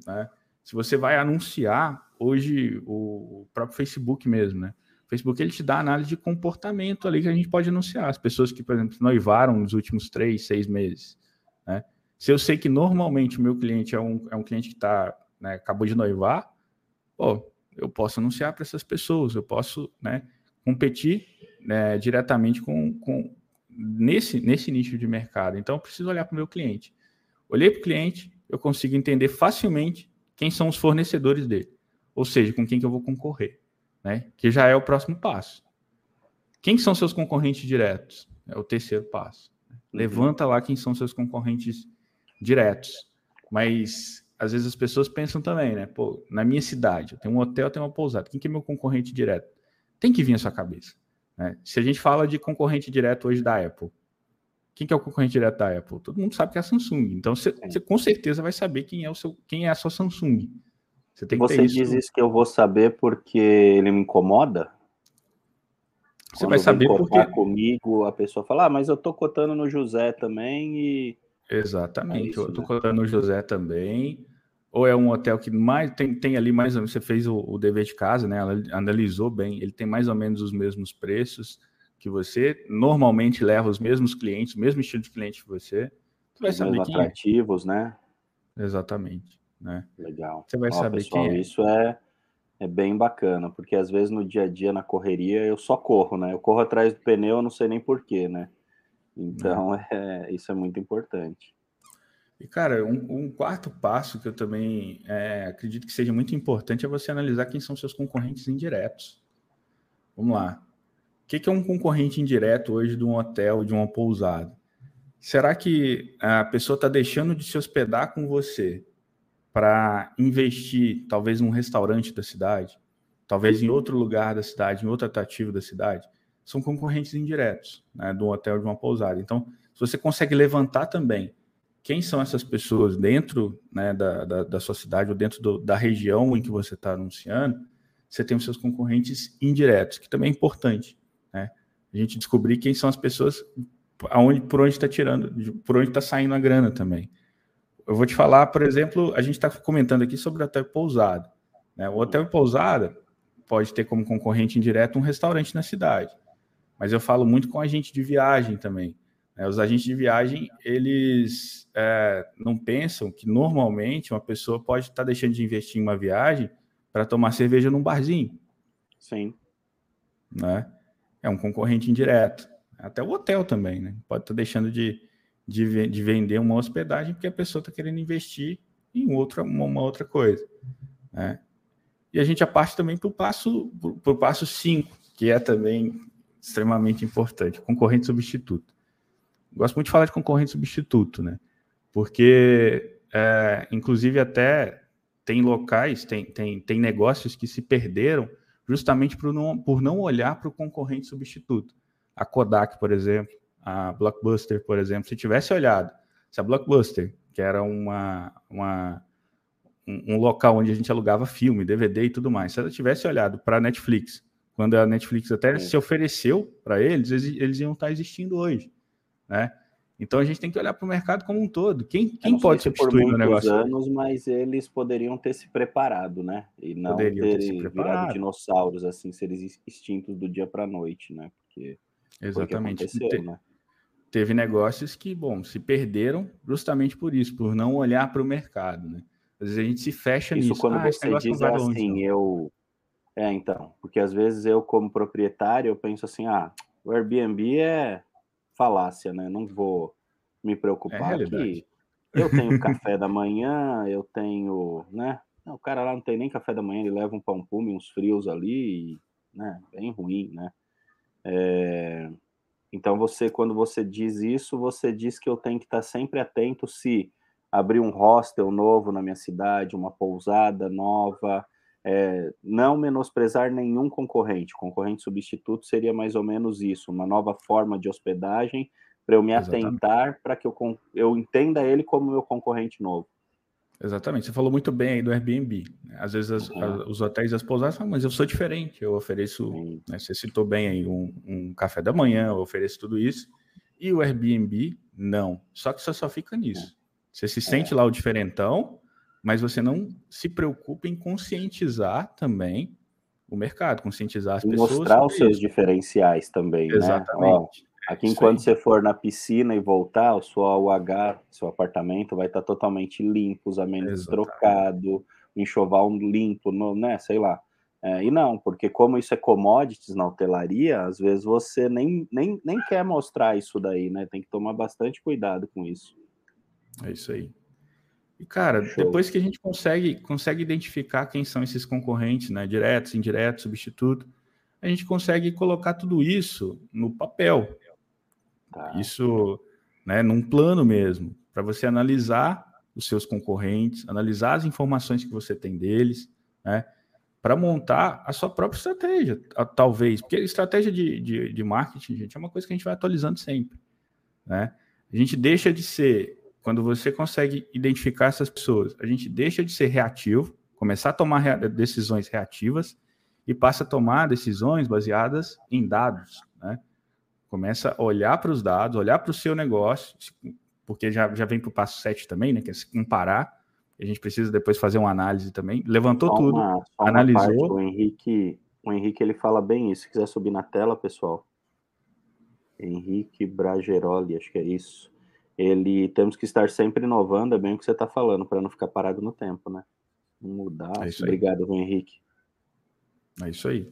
né? Se você vai anunciar hoje o próprio Facebook mesmo, né? O Facebook ele te dá análise de comportamento ali que a gente pode anunciar. As pessoas que, por exemplo, noivaram nos últimos três, seis meses, né? Se eu sei que normalmente o meu cliente é um, é um cliente que tá, né, acabou de noivar, pô, eu posso anunciar para essas pessoas, eu posso né, competir né, diretamente com, com nesse, nesse nicho de mercado. Então, eu preciso olhar para o meu cliente. Olhei para o cliente, eu consigo entender facilmente quem são os fornecedores dele, ou seja, com quem que eu vou concorrer, né? Que já é o próximo passo. Quem são seus concorrentes diretos? É o terceiro passo. Uhum. Levanta lá quem são seus concorrentes diretos. Mas às vezes as pessoas pensam também, né? Pô, na minha cidade, eu tenho um hotel, eu tenho uma pousada. Quem que é meu concorrente direto? Tem que vir à sua cabeça. Né? Se a gente fala de concorrente direto hoje da Apple, quem que é o concorrente direto da Apple? Todo mundo sabe que é a Samsung. Então você, você com certeza vai saber quem é o seu, quem é a sua Samsung. Você, tem que você diz isso que eu vou saber porque ele me incomoda? Você Quando vai saber porque comigo a pessoa fala, ah, mas eu tô cotando no José também e Exatamente. É isso, eu tô né? colocando o José também. Ou é um hotel que mais tem, tem ali mais ou menos, você fez o, o dever de casa, né? Ela analisou bem, ele tem mais ou menos os mesmos preços que você, normalmente leva os mesmos clientes, o mesmo estilo de cliente que você. Você vai saber quem é. atrativos, é. né? Exatamente, né? Legal. Você vai Ó, saber pessoal, quem é. Isso é é bem bacana, porque às vezes no dia a dia, na correria, eu só corro, né? Eu corro atrás do pneu, eu não sei nem porquê, né? Então, né? é, isso é muito importante. E, cara, um, um quarto passo que eu também é, acredito que seja muito importante é você analisar quem são seus concorrentes indiretos. Vamos lá. O que, que é um concorrente indireto hoje de um hotel, de uma pousada? Será que a pessoa está deixando de se hospedar com você para investir, talvez, num restaurante da cidade, talvez em outro lugar da cidade, em outro atrativo da cidade? são concorrentes indiretos né, do hotel de uma pousada. Então, se você consegue levantar também quem são essas pessoas dentro né, da, da, da, sua cidade ou dentro do, da região em que você está anunciando, você tem os seus concorrentes indiretos, que também é importante. Né? A gente descobrir quem são as pessoas, aonde, por onde está tirando, por onde está saindo a grana também. Eu vou te falar, por exemplo, a gente está comentando aqui sobre o hotel pousada. Né? O hotel pousada pode ter como concorrente indireto um restaurante na cidade mas eu falo muito com agente de viagem também. Né? Os agentes de viagem, eles é, não pensam que normalmente uma pessoa pode estar deixando de investir em uma viagem para tomar cerveja num barzinho. Sim. Né? É um concorrente indireto. Até o hotel também, né? Pode estar deixando de, de, de vender uma hospedagem porque a pessoa está querendo investir em outra, uma, uma outra coisa. Né? E a gente já parte também para o passo 5, passo cinco, que é também extremamente importante, concorrente substituto. Gosto muito de falar de concorrente substituto, né? Porque, é, inclusive, até tem locais, tem, tem, tem negócios que se perderam justamente por não, por não olhar para o concorrente substituto. A Kodak, por exemplo, a Blockbuster, por exemplo, se tivesse olhado, se a Blockbuster, que era uma, uma, um, um local onde a gente alugava filme, DVD e tudo mais, se ela tivesse olhado para a Netflix quando a Netflix até é. se ofereceu para eles, eles, eles iam estar existindo hoje, né? Então a gente tem que olhar para o mercado como um todo. Quem, quem pode substituir o negócio? anos, mas eles poderiam ter se preparado, né? E não poderiam ter, ter virado dinossauros assim, seres extintos do dia para a noite, né? Porque exatamente. Foi ter, né? Teve negócios que, bom, se perderam justamente por isso, por não olhar para o mercado, né? Às vezes a gente se fecha isso nisso. quando ah, você diz assim, longe, eu... É, então, porque às vezes eu, como proprietário, eu penso assim, ah, o Airbnb é falácia, né? Não vou me preocupar é aqui. Eu tenho [LAUGHS] café da manhã, eu tenho, né? O cara lá não tem nem café da manhã, ele leva um pão pume, uns frios ali, né? Bem ruim, né? É... Então você, quando você diz isso, você diz que eu tenho que estar sempre atento se abrir um hostel novo na minha cidade, uma pousada nova, é, não menosprezar nenhum concorrente. Concorrente substituto seria mais ou menos isso, uma nova forma de hospedagem para eu me Exatamente. atentar para que eu, eu entenda ele como meu concorrente novo. Exatamente. Você falou muito bem aí do Airbnb. Né? Às vezes as, uhum. as, os hotéis e as pousadas falam, mas eu sou diferente, eu ofereço, né, você citou bem aí, um, um, café da manhã, eu ofereço tudo isso. E o Airbnb, não. Só que você só fica nisso. Você se sente é. lá o diferentão, mas você não se preocupa em conscientizar também o mercado, conscientizar as e pessoas. Mostrar os seus isso. diferenciais também, né? Exatamente. Né? Aqui, enquanto você for na piscina e voltar, o seu UH, seu apartamento vai estar totalmente limpo, os amendoins trocado, enxoval limpo, no, né? Sei lá. É, e não, porque como isso é commodities na hotelaria, às vezes você nem, nem, nem quer mostrar isso daí, né? Tem que tomar bastante cuidado com isso. É isso aí. E, cara, Show. depois que a gente consegue, consegue identificar quem são esses concorrentes, né? Diretos, indiretos, substituto, a gente consegue colocar tudo isso no papel. Tá. Isso, né, num plano mesmo, para você analisar os seus concorrentes, analisar as informações que você tem deles, né, para montar a sua própria estratégia, talvez, porque estratégia de, de, de, marketing, gente, é uma coisa que a gente vai atualizando sempre, né? A gente deixa de ser, quando você consegue identificar essas pessoas, a gente deixa de ser reativo, começar a tomar decisões reativas e passa a tomar decisões baseadas em dados, né? Começa a olhar para os dados, olhar para o seu negócio, porque já, já vem para o passo 7 também, né? Que é se comparar. A gente precisa depois fazer uma análise também. Levantou só tudo, uma, analisou. Parte, o Henrique, o Henrique ele fala bem isso. Se quiser subir na tela, pessoal. Henrique Brageroli, acho que é isso. Ele temos que estar sempre inovando, é bem o que você está falando, para não ficar parado no tempo, né? Mudar. É Obrigado, Henrique. É isso aí.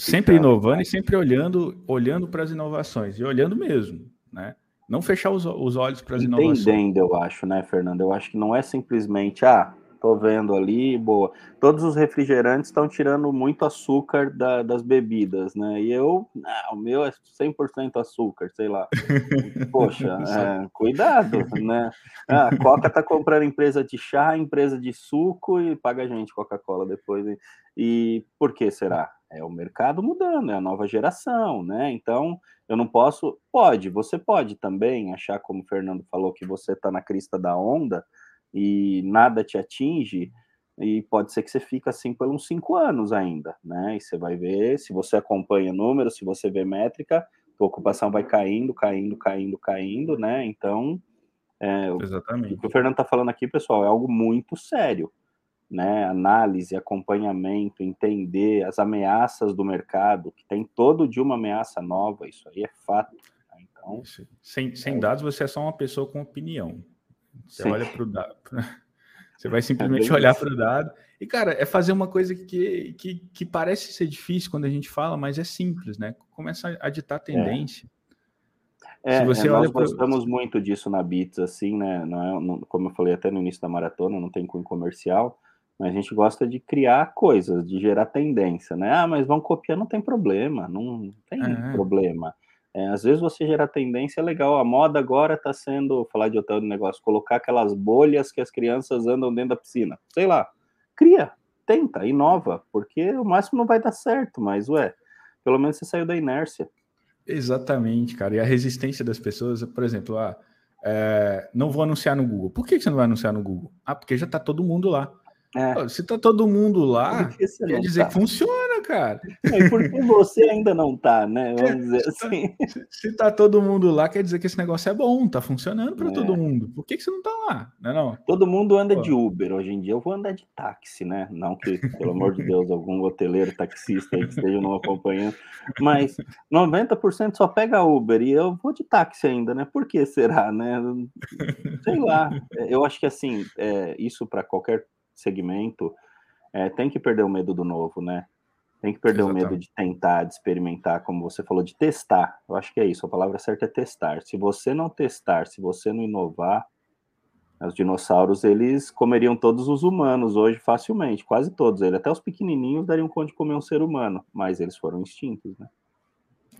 Sempre inovando e sempre olhando, olhando para as inovações e olhando mesmo, né? Não fechar os, os olhos para as inovações. Entendendo, eu acho, né, Fernando? Eu acho que não é simplesmente, ah, tô vendo ali, boa. Todos os refrigerantes estão tirando muito açúcar da, das bebidas, né? E eu, ah, o meu é 100% açúcar, sei lá. [LAUGHS] Poxa, é, cuidado, né? Ah, a Coca tá comprando empresa de chá, empresa de suco e paga a gente Coca-Cola depois. E por que será? é o mercado mudando, é a nova geração, né? Então, eu não posso. Pode, você pode também achar, como o Fernando falou, que você está na crista da onda e nada te atinge, e pode ser que você fique assim por uns cinco anos ainda, né? E você vai ver, se você acompanha números, se você vê métrica, a ocupação vai caindo, caindo, caindo, caindo, né? Então, é, Exatamente. o que o Fernando está falando aqui, pessoal, é algo muito sério né, análise, acompanhamento, entender as ameaças do mercado, que tem todo dia uma ameaça nova, isso aí é fato. Né? Então, sem, sem é... dados, você é só uma pessoa com opinião. Você Sim. olha para o dado. [LAUGHS] Você vai simplesmente é olhar para o dado. E, cara, é fazer uma coisa que, que, que parece ser difícil quando a gente fala, mas é simples, né? Começa a ditar tendência. É. É, é, nós pro... gostamos muito disso na Bits, assim, né? Não é, não, como eu falei até no início da maratona, não tem cunho comercial, mas a gente gosta de criar coisas, de gerar tendência, né? Ah, mas vão copiar, não tem problema, não tem uhum. problema. É, às vezes você gerar tendência é legal. A moda agora está sendo, falar de hotel de negócio, colocar aquelas bolhas que as crianças andam dentro da piscina. Sei lá, cria, tenta, inova, porque o máximo não vai dar certo, mas ué, pelo menos você saiu da inércia. Exatamente, cara. E a resistência das pessoas, por exemplo, ah, é, não vou anunciar no Google. Por que você não vai anunciar no Google? Ah, porque já está todo mundo lá. É. Se tá todo mundo lá, quer dizer tá? que funciona, cara. E por que você ainda não tá, né? Vamos dizer [LAUGHS] tá assim. Se, se tá todo mundo lá, quer dizer que esse negócio é bom, tá funcionando para é. todo mundo. Por que, que você não tá lá? Não, é não? Todo mundo anda Pô. de Uber hoje em dia. Eu vou andar de táxi, né? Não que, pelo amor de Deus, algum hoteleiro, taxista aí que esteja não acompanhando. Mas 90% só pega Uber e eu vou de táxi ainda, né? Por que será, né? Sei lá. Eu acho que assim, é, isso para qualquer segmento é, tem que perder o medo do novo, né? Tem que perder Exatamente. o medo de tentar, de experimentar, como você falou, de testar. Eu acho que é isso, a palavra certa é testar. Se você não testar, se você não inovar, os dinossauros, eles comeriam todos os humanos hoje facilmente, quase todos. Ele, até os pequenininhos dariam conta de comer um ser humano, mas eles foram extintos, né?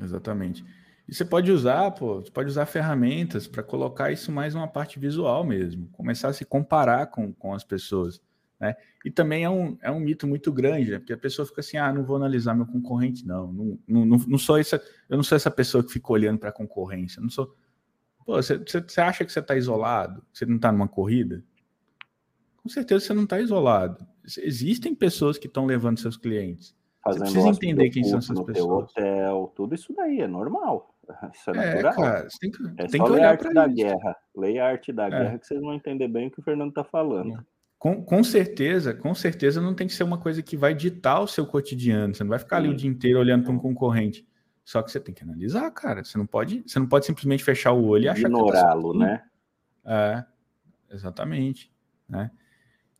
Exatamente. E você pode usar, pô, você pode usar ferramentas para colocar isso mais uma parte visual mesmo, começar a se comparar com, com as pessoas. Né? E também é um, é um mito muito grande, né? porque a pessoa fica assim, ah, não vou analisar meu concorrente, não. Não, não, não, não sou essa, eu não sou essa pessoa que fica olhando para a concorrência. Não sou. Pô, você, acha que você está isolado? Você não está numa corrida? Com certeza você não está isolado. Existem pessoas que estão levando seus clientes. Fazendo você precisa entender quem são essas pessoas. hotel, tudo isso daí é normal. [LAUGHS] Isso é, é natural. Cara, tem que, é tem só que olhar arte da isso. guerra. Leia a arte da é. guerra que vocês vão entender bem o que o Fernando está falando. Com, com certeza, com certeza não tem que ser uma coisa que vai ditar o seu cotidiano. Você não vai ficar ali o dia inteiro olhando para um concorrente. Só que você tem que analisar, cara. Você não pode, você não pode simplesmente fechar o olho e achar tá Ignorá-lo, né? É, exatamente. Né?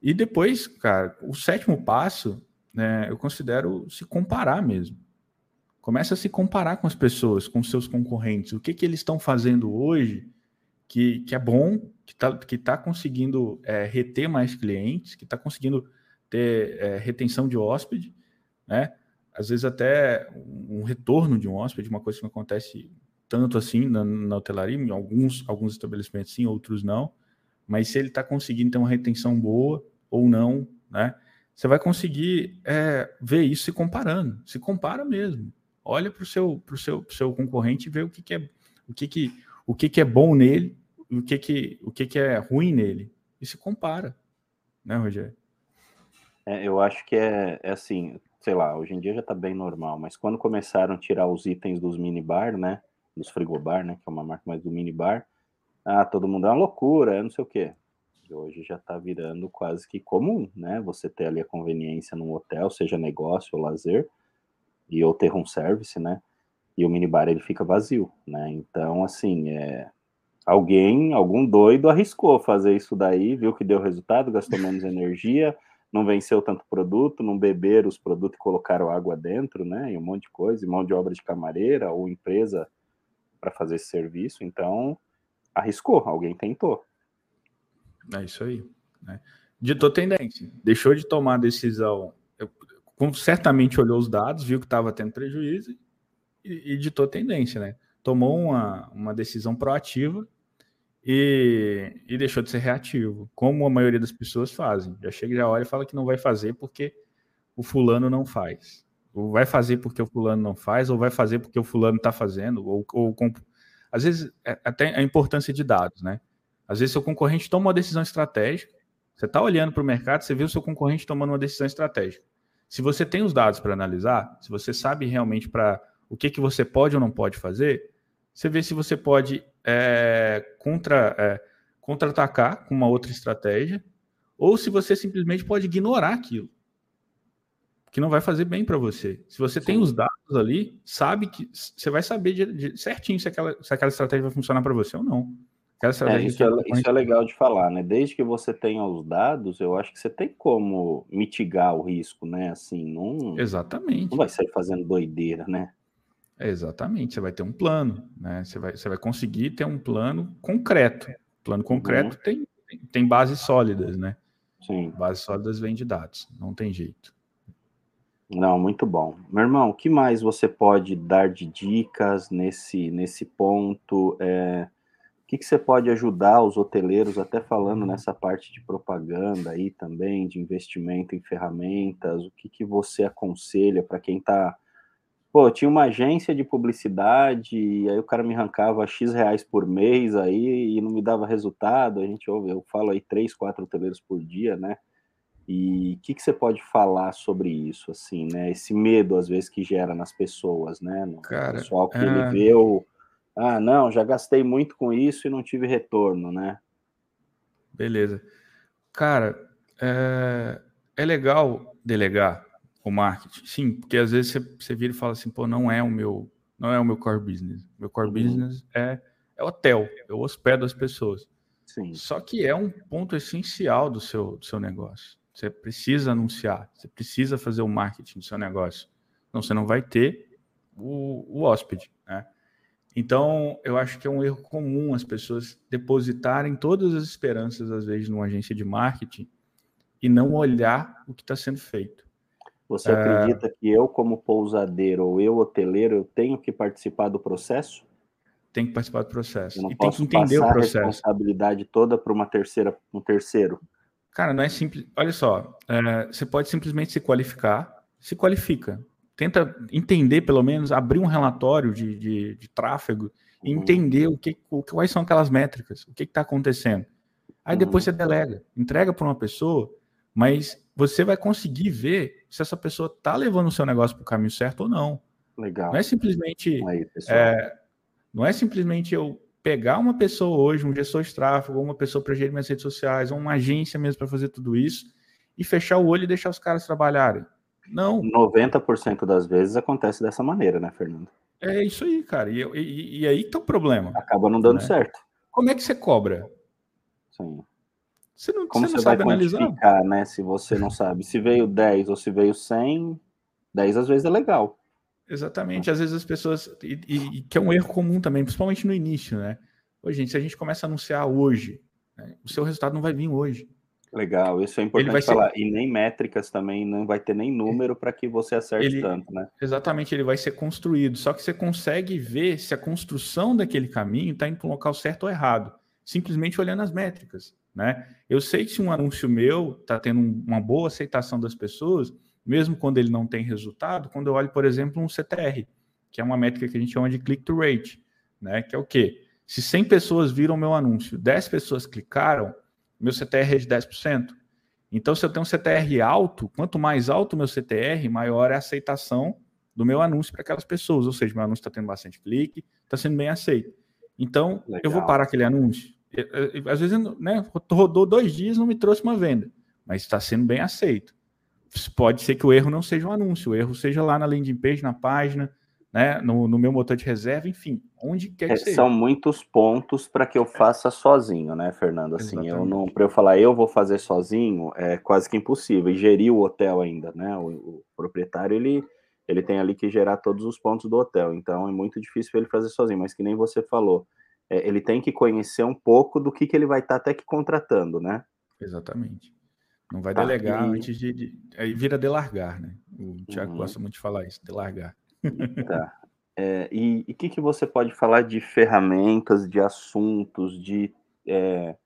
E depois, cara, o sétimo passo, né, eu considero se comparar mesmo. Começa a se comparar com as pessoas, com seus concorrentes. O que, que eles estão fazendo hoje que, que é bom, que está que tá conseguindo é, reter mais clientes, que está conseguindo ter é, retenção de hóspede, né? Às vezes até um retorno de um hóspede, uma coisa que não acontece tanto assim na, na hotelaria, em alguns, alguns estabelecimentos sim, outros não, mas se ele está conseguindo ter uma retenção boa ou não, né? Você vai conseguir é, ver isso se comparando, se compara mesmo. Olha para o seu, seu, seu concorrente e vê o que, que é o que, que, o que, que é bom nele o que que, o que que é ruim nele e se compara, né, Rogério? É, eu acho que é, é, assim, sei lá, hoje em dia já tá bem normal, mas quando começaram a tirar os itens dos minibar, né, dos frigobar, né, que é uma marca mais do minibar, ah, todo mundo é uma loucura, é não sei o quê. E hoje já tá virando quase que comum, né, você ter ali a conveniência num hotel, seja negócio ou lazer, e ou ter um service, né, e o minibar ele fica vazio, né, então, assim, é, Alguém, algum doido arriscou fazer isso daí, viu que deu resultado, gastou [LAUGHS] menos energia, não venceu tanto produto, não beberam os produtos e colocaram água dentro, né? E um monte de coisa, e mão de obra de camareira ou empresa para fazer esse serviço. Então, arriscou, alguém tentou. É isso aí. Né? Ditou tendência, deixou de tomar a decisão, eu, certamente olhou os dados, viu que estava tendo prejuízo e, ditou tendência, né? Tomou uma, uma decisão proativa e, e deixou de ser reativo, como a maioria das pessoas fazem. Já chega, já olha e fala que não vai fazer porque o fulano não faz. Ou vai fazer porque o fulano não faz, ou vai fazer porque o fulano está fazendo, ou, ou às vezes é, até a importância de dados, né? Às vezes seu concorrente toma uma decisão estratégica, você está olhando para o mercado, você vê o seu concorrente tomando uma decisão estratégica. Se você tem os dados para analisar, se você sabe realmente para o que, que você pode ou não pode fazer, você vê se você pode é, contra, é, contra-atacar com uma outra estratégia, ou se você simplesmente pode ignorar aquilo, que não vai fazer bem para você. Se você Sim. tem os dados ali, sabe que você vai saber de, de, certinho se aquela, se aquela estratégia vai funcionar para você ou não. É, isso, é, isso é legal de falar, né? Desde que você tenha os dados, eu acho que você tem como mitigar o risco, né? Assim, não. Exatamente. Não vai sair fazendo doideira, né? Exatamente, você vai ter um plano, né? Você vai, você vai conseguir ter um plano concreto. Plano concreto uhum. tem, tem bases sólidas, né? Sim. Bases sólidas vêm de dados, não tem jeito. Não, muito bom. Meu irmão, o que mais você pode dar de dicas nesse, nesse ponto? É, o que, que você pode ajudar os hoteleiros, até falando nessa parte de propaganda aí também, de investimento em ferramentas? O que, que você aconselha para quem está Pô, tinha uma agência de publicidade, e aí o cara me arrancava X reais por mês aí e não me dava resultado. A gente ouve, eu falo aí três, quatro hoteleiros por dia, né? E o que, que, você pode falar sobre isso, assim, né? Esse medo, às vezes, que gera nas pessoas, né? No Cara, pessoal que é... ele vê o... Ah, não, já gastei muito com isso e não tive retorno, né? Beleza. Cara, é, é legal delegar o marketing, sim, porque às vezes você, você vira e fala assim, pô, não é o meu, não é o meu core business. Meu core uhum. business é, é hotel, eu hospedo as pessoas. Sim. Só que é um ponto essencial do seu, do seu negócio. Você precisa anunciar, você precisa fazer o marketing do seu negócio. Não, você não vai ter o, o hóspede, né? Então, eu acho que é um erro comum as pessoas depositarem todas as esperanças, às vezes, numa agência de marketing e não olhar o que está sendo feito. Você é... acredita que eu, como pousadeiro ou eu, hoteleiro, eu tenho que participar do processo? Tem que participar do processo. E posso tem que entender o processo. a responsabilidade toda para uma terceira, um terceiro. Cara, não é simples. Olha só, é, você pode simplesmente se qualificar, se qualifica. Tenta entender, pelo menos, abrir um relatório de, de, de tráfego e uhum. entender o que, o, quais são aquelas métricas, o que está acontecendo. Aí depois uhum. você delega, entrega para uma pessoa, mas você vai conseguir ver se essa pessoa está levando o seu negócio para o caminho certo ou não. Legal. Não é simplesmente. Aí, é, não é simplesmente eu pegar uma pessoa hoje, um gestor de tráfego, ou uma pessoa para gerir minhas redes sociais, ou uma agência mesmo para fazer tudo isso, e fechar o olho e deixar os caras trabalharem. Não. 90% das vezes acontece dessa maneira, né, Fernando? É isso aí, cara. E, e, e aí tá o problema. Acaba não dando né? certo. Como é que você cobra? Sim. Você não, Como você, vai analisar? né? Se você não sabe. Se veio 10 ou se veio 100, 10 às vezes é legal. Exatamente. Às vezes as pessoas. E, e, que é um erro comum também, principalmente no início, né? Hoje, gente, se a gente começa a anunciar hoje, né, o seu resultado não vai vir hoje. Legal, isso é importante falar. Ser... E nem métricas também, não vai ter nem número para que você acerte ele... tanto, né? Exatamente, ele vai ser construído. Só que você consegue ver se a construção daquele caminho está indo para um local certo ou errado, simplesmente olhando as métricas. Né? Eu sei que se um anúncio meu está tendo uma boa aceitação das pessoas, mesmo quando ele não tem resultado, quando eu olho, por exemplo, um CTR, que é uma métrica que a gente chama de click-to rate, né? Que é o quê? Se 100 pessoas viram meu anúncio, 10 pessoas clicaram, meu CTR é de 10%. Então, se eu tenho um CTR alto, quanto mais alto o meu CTR, maior é a aceitação do meu anúncio para aquelas pessoas. Ou seja, meu anúncio está tendo bastante clique, está sendo bem aceito. Então, Legal. eu vou parar aquele anúncio. Às vezes, né, rodou dois dias não me trouxe uma venda, mas está sendo bem aceito pode ser que o erro não seja um anúncio, o erro seja lá na landing page, na página, né, no, no meu motor de reserva, enfim, onde quer que é, seja. São muitos pontos para que eu faça sozinho, né, Fernando? Assim, Exatamente. eu não, para eu falar eu vou fazer sozinho, é quase que impossível. E gerir o hotel ainda, né? O, o proprietário ele ele tem ali que gerar todos os pontos do hotel, então é muito difícil ele fazer sozinho. Mas que nem você falou, é, ele tem que conhecer um pouco do que, que ele vai estar tá até que contratando, né? Exatamente. Não vai tá, delegar e... antes de, de, Aí vira delargar, né? O Tiago uhum. gosta muito de falar isso, delargar. Tá. É, e o que, que você pode falar de ferramentas, de assuntos, de é,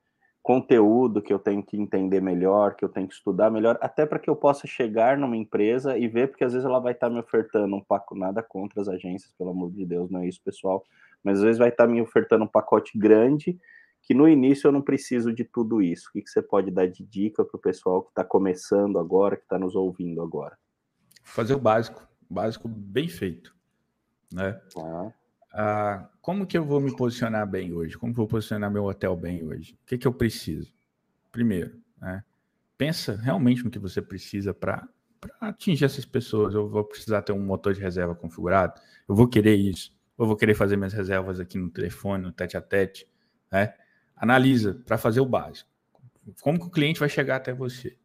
conteúdo que eu tenho que entender melhor, que eu tenho que estudar melhor, até para que eu possa chegar numa empresa e ver, porque às vezes ela vai estar tá me ofertando um pacote, nada contra as agências, pelo amor de Deus, não é isso, pessoal, mas às vezes vai estar tá me ofertando um pacote grande que no início eu não preciso de tudo isso. O que, que você pode dar de dica para o pessoal que está começando agora, que está nos ouvindo agora? Fazer o básico, básico bem feito, né? Ah. Ah, como que eu vou me posicionar bem hoje? Como vou posicionar meu hotel bem hoje? O que, que eu preciso? Primeiro, né? pensa realmente no que você precisa para atingir essas pessoas. Eu vou precisar ter um motor de reserva configurado. Eu vou querer isso. Eu vou querer fazer minhas reservas aqui no telefone, no tete a tete, né? Analisa para fazer o básico. Como que o cliente vai chegar até você?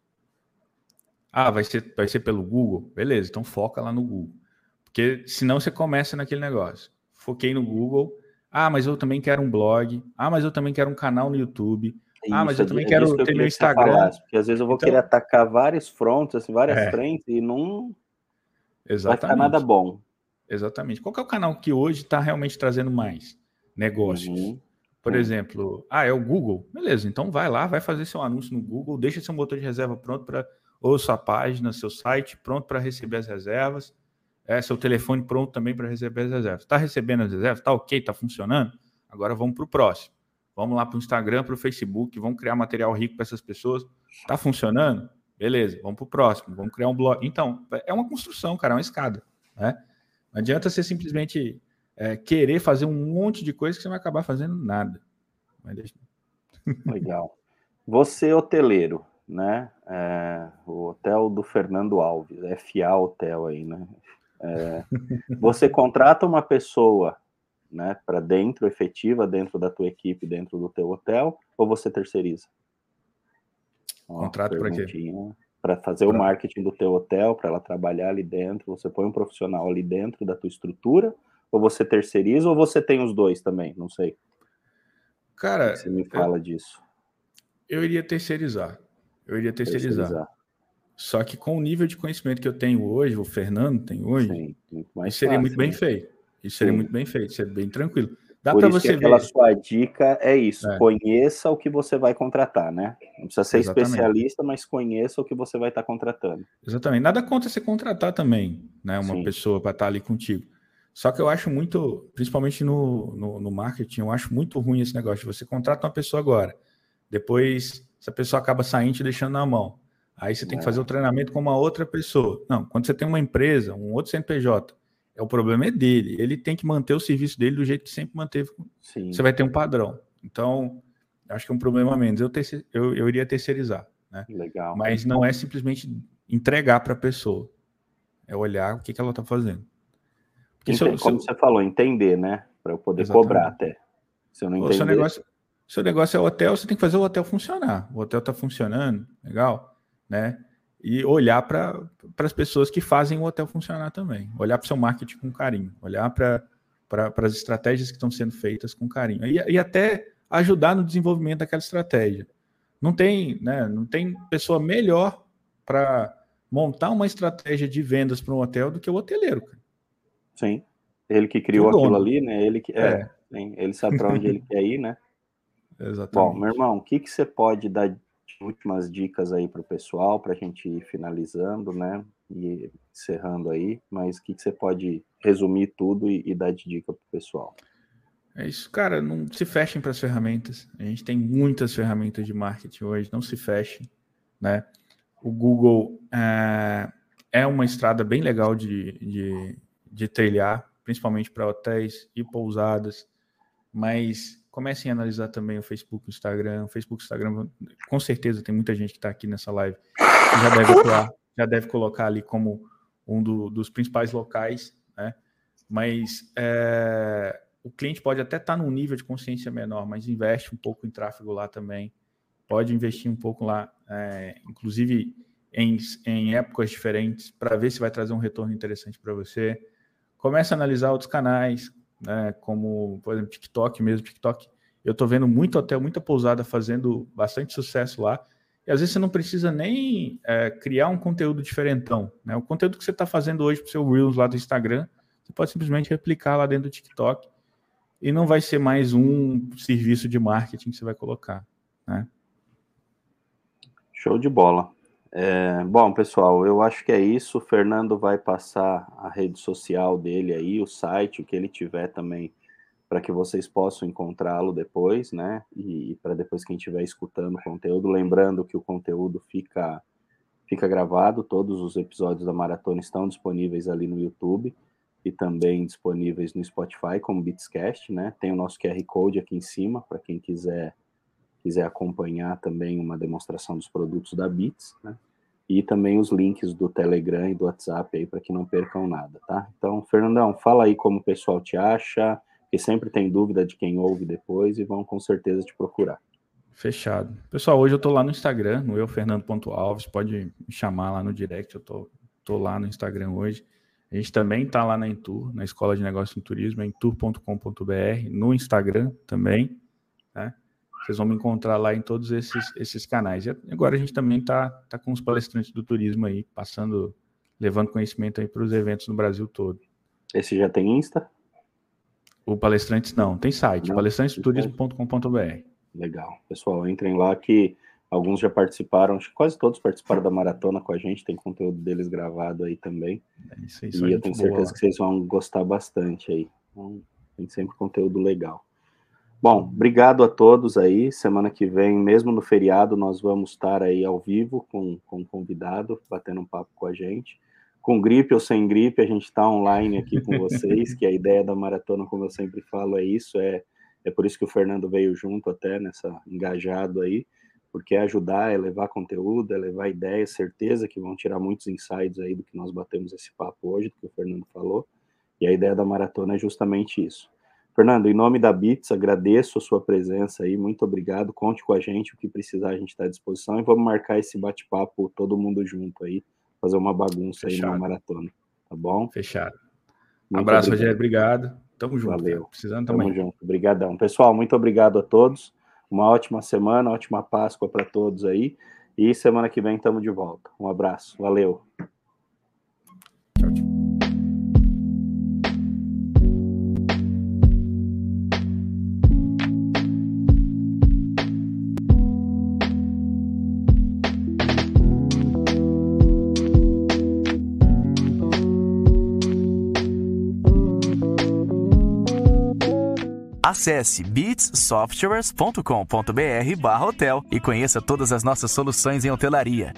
Ah, vai ser, vai ser pelo Google? Beleza, então foca lá no Google. Porque senão você começa naquele negócio. Foquei no Google. Ah, mas eu também quero um blog. Ah, mas eu também quero um canal no YouTube. Isso, ah, mas eu também é quero que ter meu Instagram. Falasse, porque às vezes eu vou então, querer atacar vários fronts, assim, várias é, frentes e não exatamente. vai ficar nada bom. Exatamente. Qual é o canal que hoje está realmente trazendo mais negócios? Uhum. Por hum. exemplo, ah, é o Google. Beleza, então vai lá, vai fazer seu anúncio no Google, deixa seu motor de reserva pronto para, ou sua página, seu site pronto para receber as reservas, é, seu telefone pronto também para receber as reservas. Está recebendo as reservas? Está ok? Está funcionando? Agora vamos para o próximo. Vamos lá para o Instagram, para o Facebook, vamos criar material rico para essas pessoas. Está funcionando? Beleza, vamos para o próximo, vamos criar um blog. Então, é uma construção, cara, é uma escada. Né? Não adianta você simplesmente é, querer fazer um monte de coisa que você vai acabar fazendo nada. Legal. Você, hoteleiro, né? É, o hotel do Fernando Alves, FA Hotel aí, né? É, você contrata uma pessoa né, para dentro, efetiva, dentro da tua equipe, dentro do teu hotel, ou você terceiriza? Contrato para quê? Para fazer pra... o marketing do teu hotel, para ela trabalhar ali dentro, você põe um profissional ali dentro da tua estrutura, ou você terceiriza, ou você tem os dois também, não sei. Cara, você me fala eu, disso. Eu iria terceirizar. Eu iria terceirizar. terceirizar. Só que com o nível de conhecimento que eu tenho hoje, o Fernando tem hoje, Sim, isso seria fácil, muito bem né? feito. Isso seria Sim. muito bem feito, seria bem tranquilo. Dá para você ver. A sua dica é isso: é. conheça o que você vai contratar, né? Não precisa ser Exatamente. especialista, mas conheça o que você vai estar contratando. Exatamente. Nada contra você contratar também, né? Uma Sim. pessoa para estar ali contigo. Só que eu acho muito, principalmente no, no, no, marketing, eu acho muito ruim esse negócio. Você contrata uma pessoa agora, depois essa pessoa acaba saindo e deixando na mão. Aí você tem que fazer o treinamento com uma outra pessoa. Não, quando você tem uma empresa, um outro CNPJ, é, o problema é dele. Ele tem que manter o serviço dele do jeito que sempre manteve. Sim. Você vai ter um padrão. Então, acho que é um problema menos. Eu, terceir, eu, eu iria terceirizar. Né? Legal. Mas não é simplesmente entregar para a pessoa. É olhar o que, que ela está fazendo. Porque eu, como você falou, entender, né? Para eu poder Exatamente. cobrar até. Se eu não entender... O seu negócio, seu negócio é hotel, você tem que fazer o hotel funcionar. O hotel está funcionando, legal, né? e olhar para as pessoas que fazem o hotel funcionar também. Olhar para o seu marketing com carinho, olhar para as estratégias que estão sendo feitas com carinho. E, e até ajudar no desenvolvimento daquela estratégia. Não tem, né, não tem pessoa melhor para montar uma estratégia de vendas para um hotel do que o hoteleiro. Cara. Sim. Ele que criou aquilo ali, né? Ele que é, é. ele sabe para onde ele [LAUGHS] quer ir, né? Exatamente. Bom, meu irmão, o que, que você pode dar últimas dicas aí para o pessoal, para a gente ir finalizando, né? E encerrando aí, mas o que, que você pode resumir tudo e, e dar de dica para o pessoal? É isso, cara. Não se fechem para as ferramentas. A gente tem muitas ferramentas de marketing hoje. Não se fechem, né? O Google é, é uma estrada bem legal de, de, de trilhar, principalmente para hotéis e pousadas, mas comecem a analisar também o Facebook, o Instagram. O Facebook, o Instagram, com certeza tem muita gente que está aqui nessa live que já deve, atuar, já deve colocar ali como um do, dos principais locais, né? Mas é, o cliente pode até estar tá num nível de consciência menor, mas investe um pouco em tráfego lá também. Pode investir um pouco lá, é, inclusive em, em épocas diferentes, para ver se vai trazer um retorno interessante para você. Comece a analisar outros canais, né? Como, por exemplo, TikTok mesmo. TikTok, eu tô vendo muito hotel, muita pousada fazendo bastante sucesso lá. E às vezes você não precisa nem é, criar um conteúdo diferentão. Né? O conteúdo que você está fazendo hoje para o seu Reels lá do Instagram, você pode simplesmente replicar lá dentro do TikTok. E não vai ser mais um serviço de marketing que você vai colocar. Né? Show de bola. É, bom, pessoal, eu acho que é isso. O Fernando vai passar a rede social dele aí, o site, o que ele tiver também, para que vocês possam encontrá-lo depois, né? E, e para depois quem estiver escutando o conteúdo, lembrando que o conteúdo fica fica gravado, todos os episódios da maratona estão disponíveis ali no YouTube e também disponíveis no Spotify como Beatscast, né? Tem o nosso QR Code aqui em cima para quem quiser quiser acompanhar também uma demonstração dos produtos da Bits, né? E também os links do Telegram e do WhatsApp aí para que não percam nada, tá? Então, Fernandão, fala aí como o pessoal te acha, que sempre tem dúvida de quem ouve depois e vão com certeza te procurar. Fechado. Pessoal, hoje eu tô lá no Instagram, no eufernando.alves, pode me chamar lá no direct, eu tô, tô lá no Instagram hoje. A gente também tá lá na Entur, na Escola de Negócios em Turismo, entur.com.br, no Instagram também? Vocês vão me encontrar lá em todos esses, esses canais. E agora a gente também está tá com os palestrantes do turismo aí, passando, levando conhecimento aí para os eventos no Brasil todo. Esse já tem Insta? O Palestrantes não, tem site, palestrantesturismo.com.br. Legal. Pessoal, entrem lá que alguns já participaram, acho que quase todos participaram da maratona com a gente, tem conteúdo deles gravado aí também. É isso, isso e eu tenho certeza boa. que vocês vão gostar bastante aí. Então, tem sempre conteúdo legal. Bom, obrigado a todos aí. Semana que vem, mesmo no feriado, nós vamos estar aí ao vivo com, com um convidado, batendo um papo com a gente. Com gripe ou sem gripe, a gente está online aqui com [LAUGHS] vocês, que a ideia da maratona, como eu sempre falo, é isso, é, é por isso que o Fernando veio junto até, nessa engajado aí, porque é ajudar, é levar conteúdo, é levar ideias, certeza que vão tirar muitos insights aí do que nós batemos esse papo hoje, do que o Fernando falou, e a ideia da maratona é justamente isso Fernando, em nome da Bits, agradeço a sua presença aí, muito obrigado. Conte com a gente, o que precisar a gente está à disposição e vamos marcar esse bate-papo todo mundo junto aí, fazer uma bagunça Fechado. aí na maratona, tá bom? Fechado. Um abraço, obrigado. Rogério, obrigado. Tamo junto. Valeu. Cara. Precisando Tamo também. junto. Obrigadão. Pessoal, muito obrigado a todos. Uma ótima semana, ótima Páscoa para todos aí. E semana que vem estamos de volta. Um abraço. Valeu. Tchau, tchau. Acesse beatssoftwares.com.br/hotel e conheça todas as nossas soluções em hotelaria.